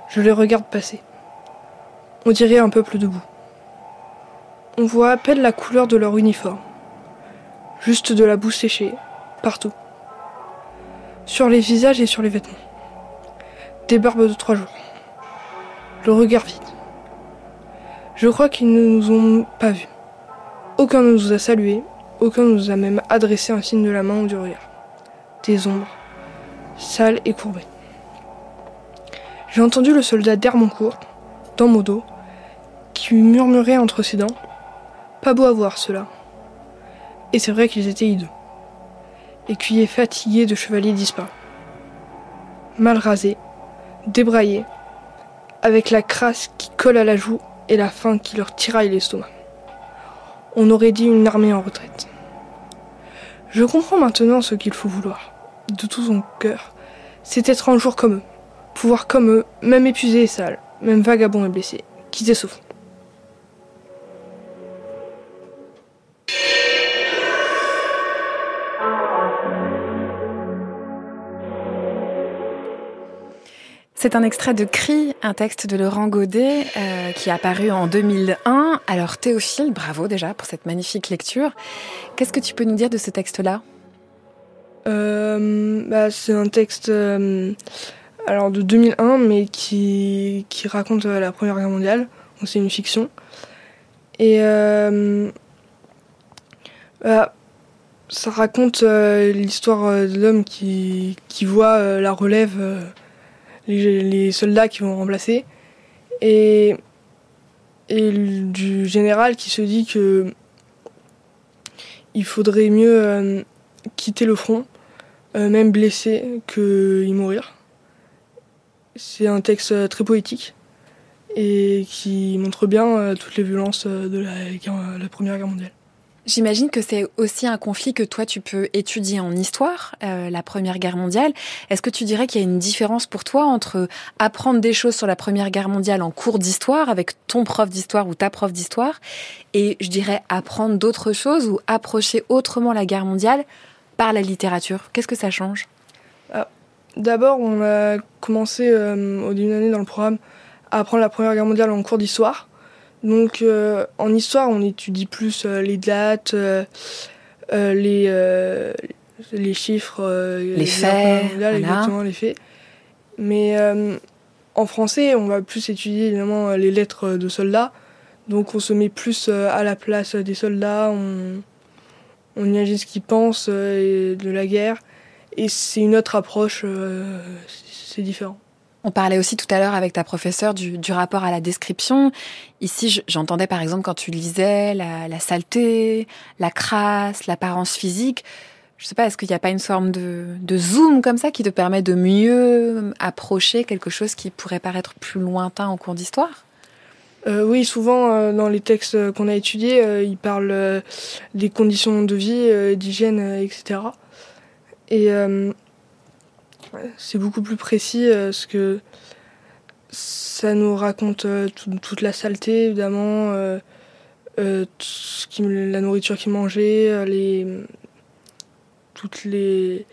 Je les regarde passer. On dirait un peuple debout. On voit à peine la couleur de leur uniforme. Juste de la boue séchée, partout sur les visages et sur les vêtements. Des barbes de trois jours. Le regard vide. Je crois qu'ils ne nous ont pas vus. Aucun ne nous a salués, aucun ne nous a même adressé un signe de la main ou du regard. Des ombres, sales et courbées. J'ai entendu le soldat d'Hermoncourt, dans mon dos, qui murmurait entre ses dents Pas beau à voir cela. Et c'est vrai qu'ils étaient hideux écuyer fatigué de chevaliers disparus. Mal rasé, débraillé, avec la crasse qui colle à la joue et la faim qui leur tiraille l'estomac. On aurait dit une armée en retraite. Je comprends maintenant ce qu'il faut vouloir, de tout son cœur. C'est être un jour comme eux, pouvoir comme eux, même épuisé et sale, même vagabond et blessé, quitter ce front. C'est un extrait de Cri, un texte de Laurent Godet euh, qui est apparu en 2001. Alors Théophile, bravo déjà pour cette magnifique lecture. Qu'est-ce que tu peux nous dire de ce texte-là? Euh, bah, C'est un texte euh, de 2001, mais qui, raconte la Première Guerre mondiale. C'est une fiction. Et bah, ça raconte l'histoire de l'homme qui voit la relève les, soldats qui vont remplacer, et, du général qui se dit que il faudrait mieux euh, quitter le front, euh, même blessé, que y mourir. C'est un texte très poétique et qui montre bien euh, toutes les violences de la Première Guerre mondiale. J'imagine que c'est aussi un conflit que toi tu peux étudier en histoire, euh, la Première Guerre mondiale. Est-ce que tu dirais qu'il y a une différence pour toi entre apprendre des choses sur la Première Guerre mondiale en cours d'histoire avec ton prof d'histoire ou ta prof d'histoire et je dirais apprendre d'autres choses ou approcher autrement la guerre mondiale par la littérature? Qu'est-ce que ça change? Ah, D'abord, on a commencé euh, au début d'année dans le programme à apprendre la Première Guerre mondiale en cours d'histoire. Donc euh, en histoire, on étudie plus euh, les dates, euh, les, les chiffres, les, faits, exactement les faits. Mais en français, on va plus étudier évidemment les lettres de soldats. Donc on se met plus à la place des soldats, on, on imagine ce qu'ils pensent de la guerre. Et c'est une autre approche, c'est différent. On parlait aussi tout à l'heure avec ta professeure du, rapport à la description. Ici, j'entendais par exemple quand tu lisais la, saleté, la crasse, l'apparence physique. Je sais pas, est-ce qu'il n'y a pas une forme de, zoom comme ça qui te permet de mieux approcher quelque chose qui pourrait paraître plus lointain en cours d'histoire? Euh, oui, souvent euh, dans les textes qu'on a étudiés, euh, ils parlent des conditions de vie, d'hygiène, etc. Et c'est beaucoup plus précis parce que ça nous raconte toute la saleté, évidemment, la nourriture qu'ils mangeaient, les, toutes les.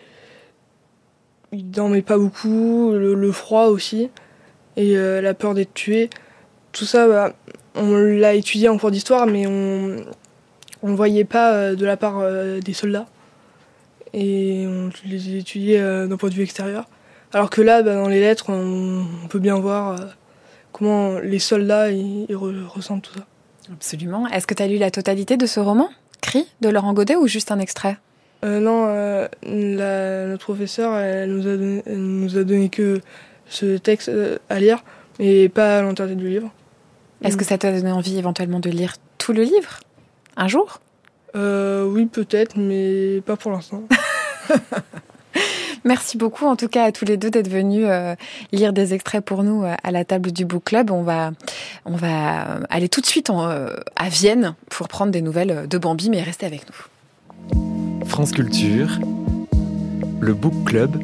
il dormait pas beaucoup, le, froid aussi, et la peur d'être tué. Tout ça, bah, on l'a étudié en cours d'histoire, mais on ne voyait pas de la part des soldats. Et on les étudiait d'un point de vue extérieur. Alors que là, bah, dans les lettres, on, peut bien voir comment les soldats ils, ressentent tout ça. Absolument. Est-ce que tu as lu la totalité de ce roman, Cri, de Laurent Godet, ou juste un extrait? Euh, Non, euh, notre professeure, elle nous, a donné, nous a donné que ce texte euh, à lire, mais pas l'entièreté du livre. Est-ce que ça t'a donné envie éventuellement de lire tout le livre? Un jour? Oui, peut-être, mais pas pour l'instant. *laughs* Merci beaucoup en tout cas à tous les deux d'être venus euh, lire des extraits pour nous euh, à la table du Book Club. On va, on va aller tout de suite euh, à Vienne pour prendre des nouvelles de Bambi, mais restez avec nous. France Culture, le Book Club,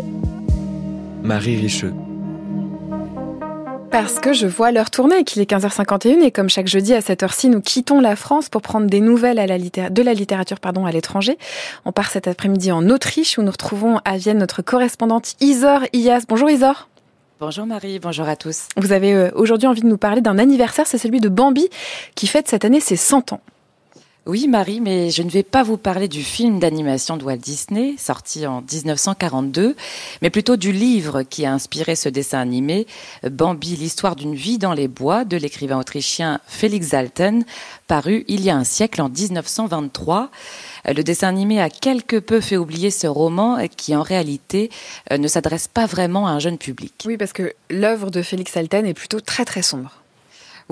Marie Richeux. Parce que je vois l'heure tourner, qu'il est 15h51 et comme chaque jeudi à cette heure-ci, nous quittons la France pour prendre des nouvelles à la de la littérature pardon, à l'étranger. On part cet après-midi en Autriche où nous retrouvons à Vienne notre correspondante Isor Ias. Bonjour Isor. Bonjour Marie, bonjour à tous. Vous avez euh, aujourd'hui envie de nous parler d'un anniversaire, c'est celui de Bambi qui fête cette année ses 100 ans. Oui, Marie, mais je ne vais pas vous parler du film d'animation de Walt Disney, sorti en 1942, mais plutôt du livre qui a inspiré ce dessin animé, Bambi, l'histoire d'une vie dans les bois, de l'écrivain autrichien Felix Salten, paru il y a un siècle en 1923. Le dessin animé a quelque peu fait oublier ce roman qui en réalité euh, ne s'adresse pas vraiment à un jeune public. Oui, parce que l'œuvre de Félix Salten est plutôt très très sombre.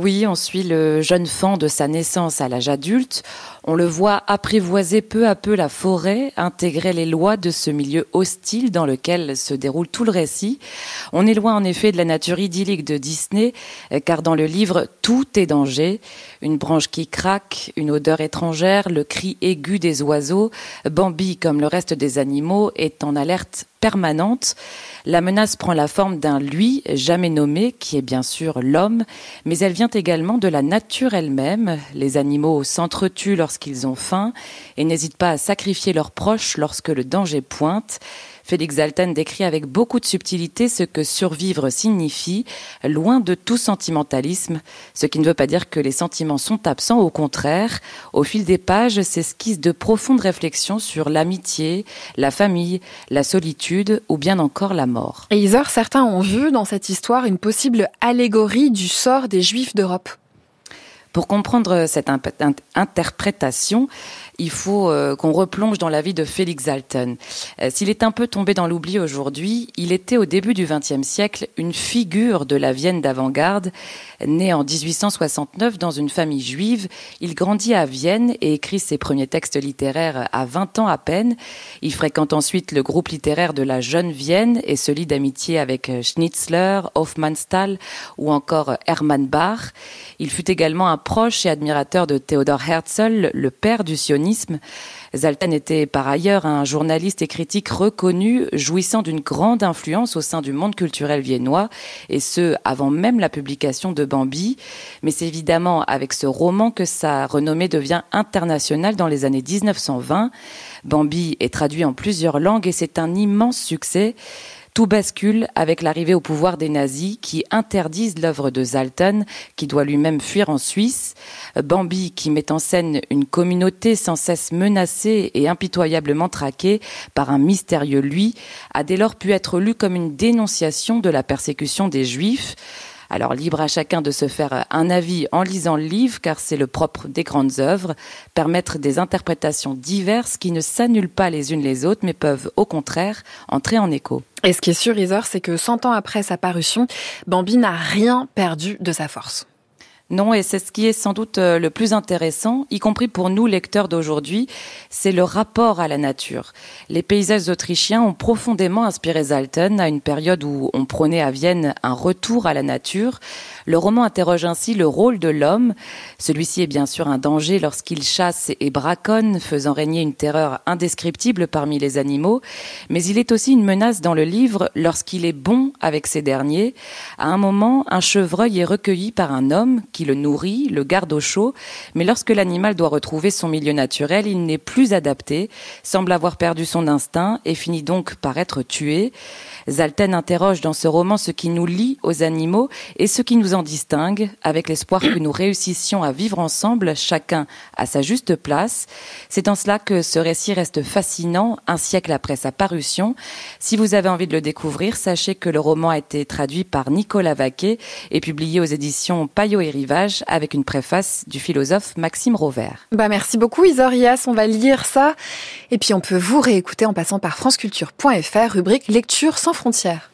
Oui, on suit le jeune fan de sa naissance à l'âge adulte. On le voit apprivoiser peu à peu la forêt, intégrer les lois de ce milieu hostile dans lequel se déroule tout le récit. On est loin en effet de la nature idyllique de Disney, car dans le livre, tout est danger. Une branche qui craque, une odeur étrangère, le cri aigu des oiseaux. Bambi, comme le reste des animaux, est en alerte permanente. La menace prend la forme d'un lui jamais nommé, qui est bien sûr l'homme, mais elle vient également de la nature elle-même. Les animaux s'entretuent lorsqu'ils ont faim et n'hésitent pas à sacrifier leurs proches lorsque le danger pointe. Félix Zalten décrit avec beaucoup de subtilité ce que survivre signifie, loin de tout sentimentalisme, ce qui ne veut pas dire que les sentiments sont absents, au contraire, au fil des pages s'esquissent de profondes réflexions sur l'amitié, la famille, la solitude ou bien encore la mort. Et Isor, certains ont vu dans cette histoire une possible allégorie du sort des Juifs d'Europe. Pour comprendre cette interprétation, il faut euh, qu'on replonge dans la vie de Félix Zalten. Euh, s'il est un peu tombé dans l'oubli aujourd'hui, il était au début du XXe siècle une figure de la Vienne d'avant-garde. Né en 1869 dans une famille juive, il grandit à Vienne et écrit ses premiers textes littéraires à 20 ans à peine. Il fréquente ensuite le groupe littéraire de la Jeune Vienne et se lie d'amitié avec Schnitzler, Hofmannsthal ou encore Hermann Bach. Il fut également un proche et admirateur de Theodor Herzl, le père du sionisme Zaltan était par ailleurs un journaliste et critique reconnu, jouissant d'une grande influence au sein du monde culturel viennois, et ce, avant même la publication de Bambi. Mais c'est évidemment avec ce roman que sa renommée devient internationale dans les années 1920. Bambi est traduit en plusieurs langues et c'est un immense succès. Tout bascule avec l'arrivée au pouvoir des nazis qui interdisent l'œuvre de Zalten, qui doit lui-même fuir en Suisse. Bambi, qui met en scène une communauté sans cesse menacée et impitoyablement traquée par un mystérieux lui, a dès lors pu être lu comme une dénonciation de la persécution des Juifs. Alors libre à chacun de se faire un avis en lisant le livre, car c'est le propre des grandes œuvres, permettre des interprétations diverses qui ne s'annulent pas les unes les autres, mais peuvent au contraire entrer en écho. Et ce qui est sûr, Isor, c'est que 100 ans après sa parution, Bambi n'a rien perdu de sa force. Non, et c'est ce qui est sans doute euh, le plus intéressant, y compris pour nous lecteurs d'aujourd'hui, c'est le rapport à la nature. Les paysages autrichiens ont profondément inspiré Zalten à une période où on prônait à Vienne un retour à la nature. Le roman interroge ainsi le rôle de l'homme. Celui-ci est bien sûr un danger lorsqu'il chasse et braconne, faisant régner une terreur indescriptible parmi les animaux, mais il est aussi une menace dans le livre lorsqu'il est bon avec ces derniers. À un moment, un chevreuil est recueilli par un homme le nourrit, le garde au chaud, mais lorsque l'animal doit retrouver son milieu naturel, il n'est plus adapté, semble avoir perdu son instinct et finit donc par être tué. Zalten interroge dans ce roman ce qui nous lie aux animaux et ce qui nous en distingue, avec l'espoir que nous réussissions à vivre ensemble, chacun à sa juste place. C'est en cela que ce récit reste fascinant, un siècle après sa parution. Si vous avez envie de le découvrir, sachez que le roman a été traduit par Nicolas Vaquet et publié aux éditions Payot et Rivage avec une préface du philosophe Maxime Rovert. Bah merci beaucoup Isorias, on va lire ça et puis on peut vous réécouter en passant par franceculture.fr rubrique lecture sans frontières.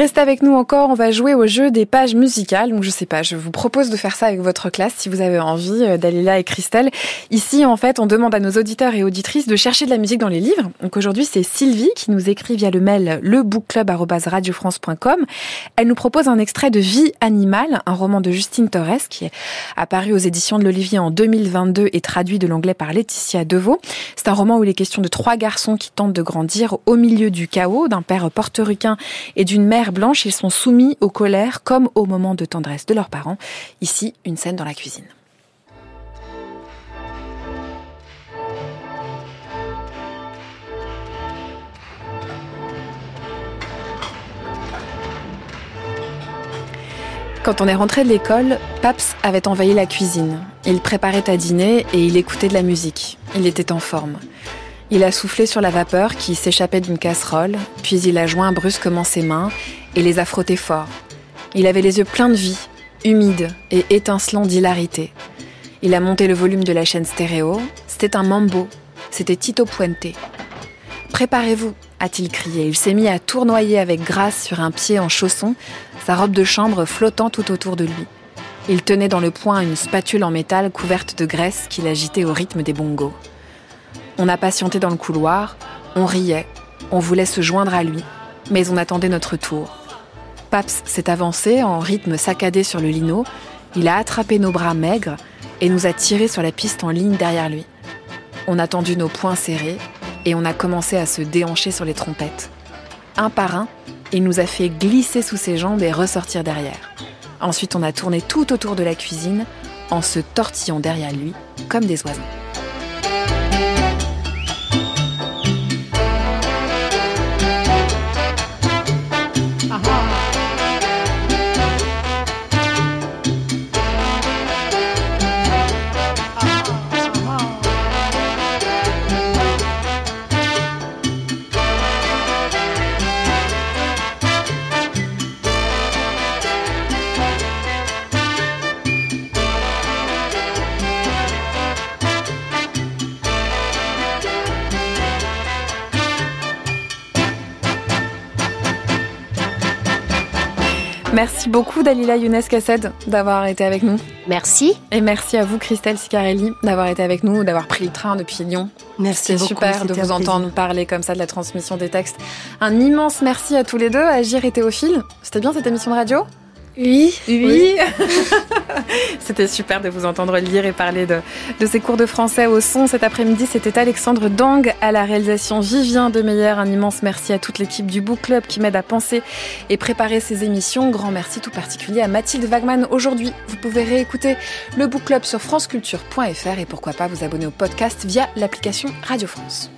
Restez avec nous encore, on va jouer au jeu des pages musicales. Donc je sais pas, je vous propose de faire ça avec votre classe si vous avez envie, euh, Dalila et Christelle. Ici, en fait, on demande à nos auditeurs et auditrices de chercher de la musique dans les livres. Donc aujourd'hui, c'est Sylvie qui nous écrit via le mail lebookclub@radiofrance.com. Elle nous propose un extrait de Vie animale, un roman de Justine Torres qui est apparu aux éditions de l'Olivier en 2022 et traduit de l'anglais par Laetitia Deveau. C'est un roman où il est question de trois garçons qui tentent de grandir au milieu du chaos, d'un père portoricain et d'une mère ils sont soumis aux colères comme au moment de tendresse de leurs parents. Ici, une scène dans la cuisine. Quand on est rentré de l'école, Paps avait envahi la cuisine. Il préparait à dîner et il écoutait de la musique. Il était en forme. Il a soufflé sur la vapeur qui s'échappait d'une casserole, puis il a joint brusquement ses mains et les a frottés fort. Il avait les yeux pleins de vie, humides et étincelants d'hilarité. Il a monté le volume de la chaîne stéréo. C'était un mambo. C'était Tito Puente. Préparez-vous, a-t-il crié. Il s'est mis à tournoyer avec grâce sur un pied en chausson, sa robe de chambre flottant tout autour de lui. Il tenait dans le poing une spatule en métal couverte de graisse qu'il agitait au rythme des bongos. On a patienté dans le couloir, on riait, on voulait se joindre à lui, mais on attendait notre tour. Paps s'est avancé en rythme saccadé sur le lino, il a attrapé nos bras maigres et nous a tirés sur la piste en ligne derrière lui. On a tendu nos poings serrés et on a commencé à se déhancher sur les trompettes. Un par un, il nous a fait glisser sous ses jambes et ressortir derrière. Ensuite, on a tourné tout autour de la cuisine en se tortillant derrière lui comme des oiseaux. Merci beaucoup Dalila Younes Kassed d'avoir été avec nous. Merci. Et merci à vous Christelle Sicarelli d'avoir été avec nous, d'avoir pris le train depuis Lyon. Merci C'est super de vous entendre parler comme ça de la transmission des textes. Un immense merci à tous les deux, Agir et Théophile. C'était bien cette émission de radio? Oui. Oui. *laughs* C'était super de vous entendre lire et parler de, de ces cours de français au son. Cet après-midi, c'était Alexandre Dang à la réalisation Vivien de Meyer. Un immense merci à toute l'équipe du Book Club qui m'aide à penser et préparer ces émissions. Grand merci tout particulier à Mathilde Wagman. Aujourd'hui, vous pouvez réécouter le Book Club sur franceculture.fr et pourquoi pas vous abonner au podcast via l'application Radio France.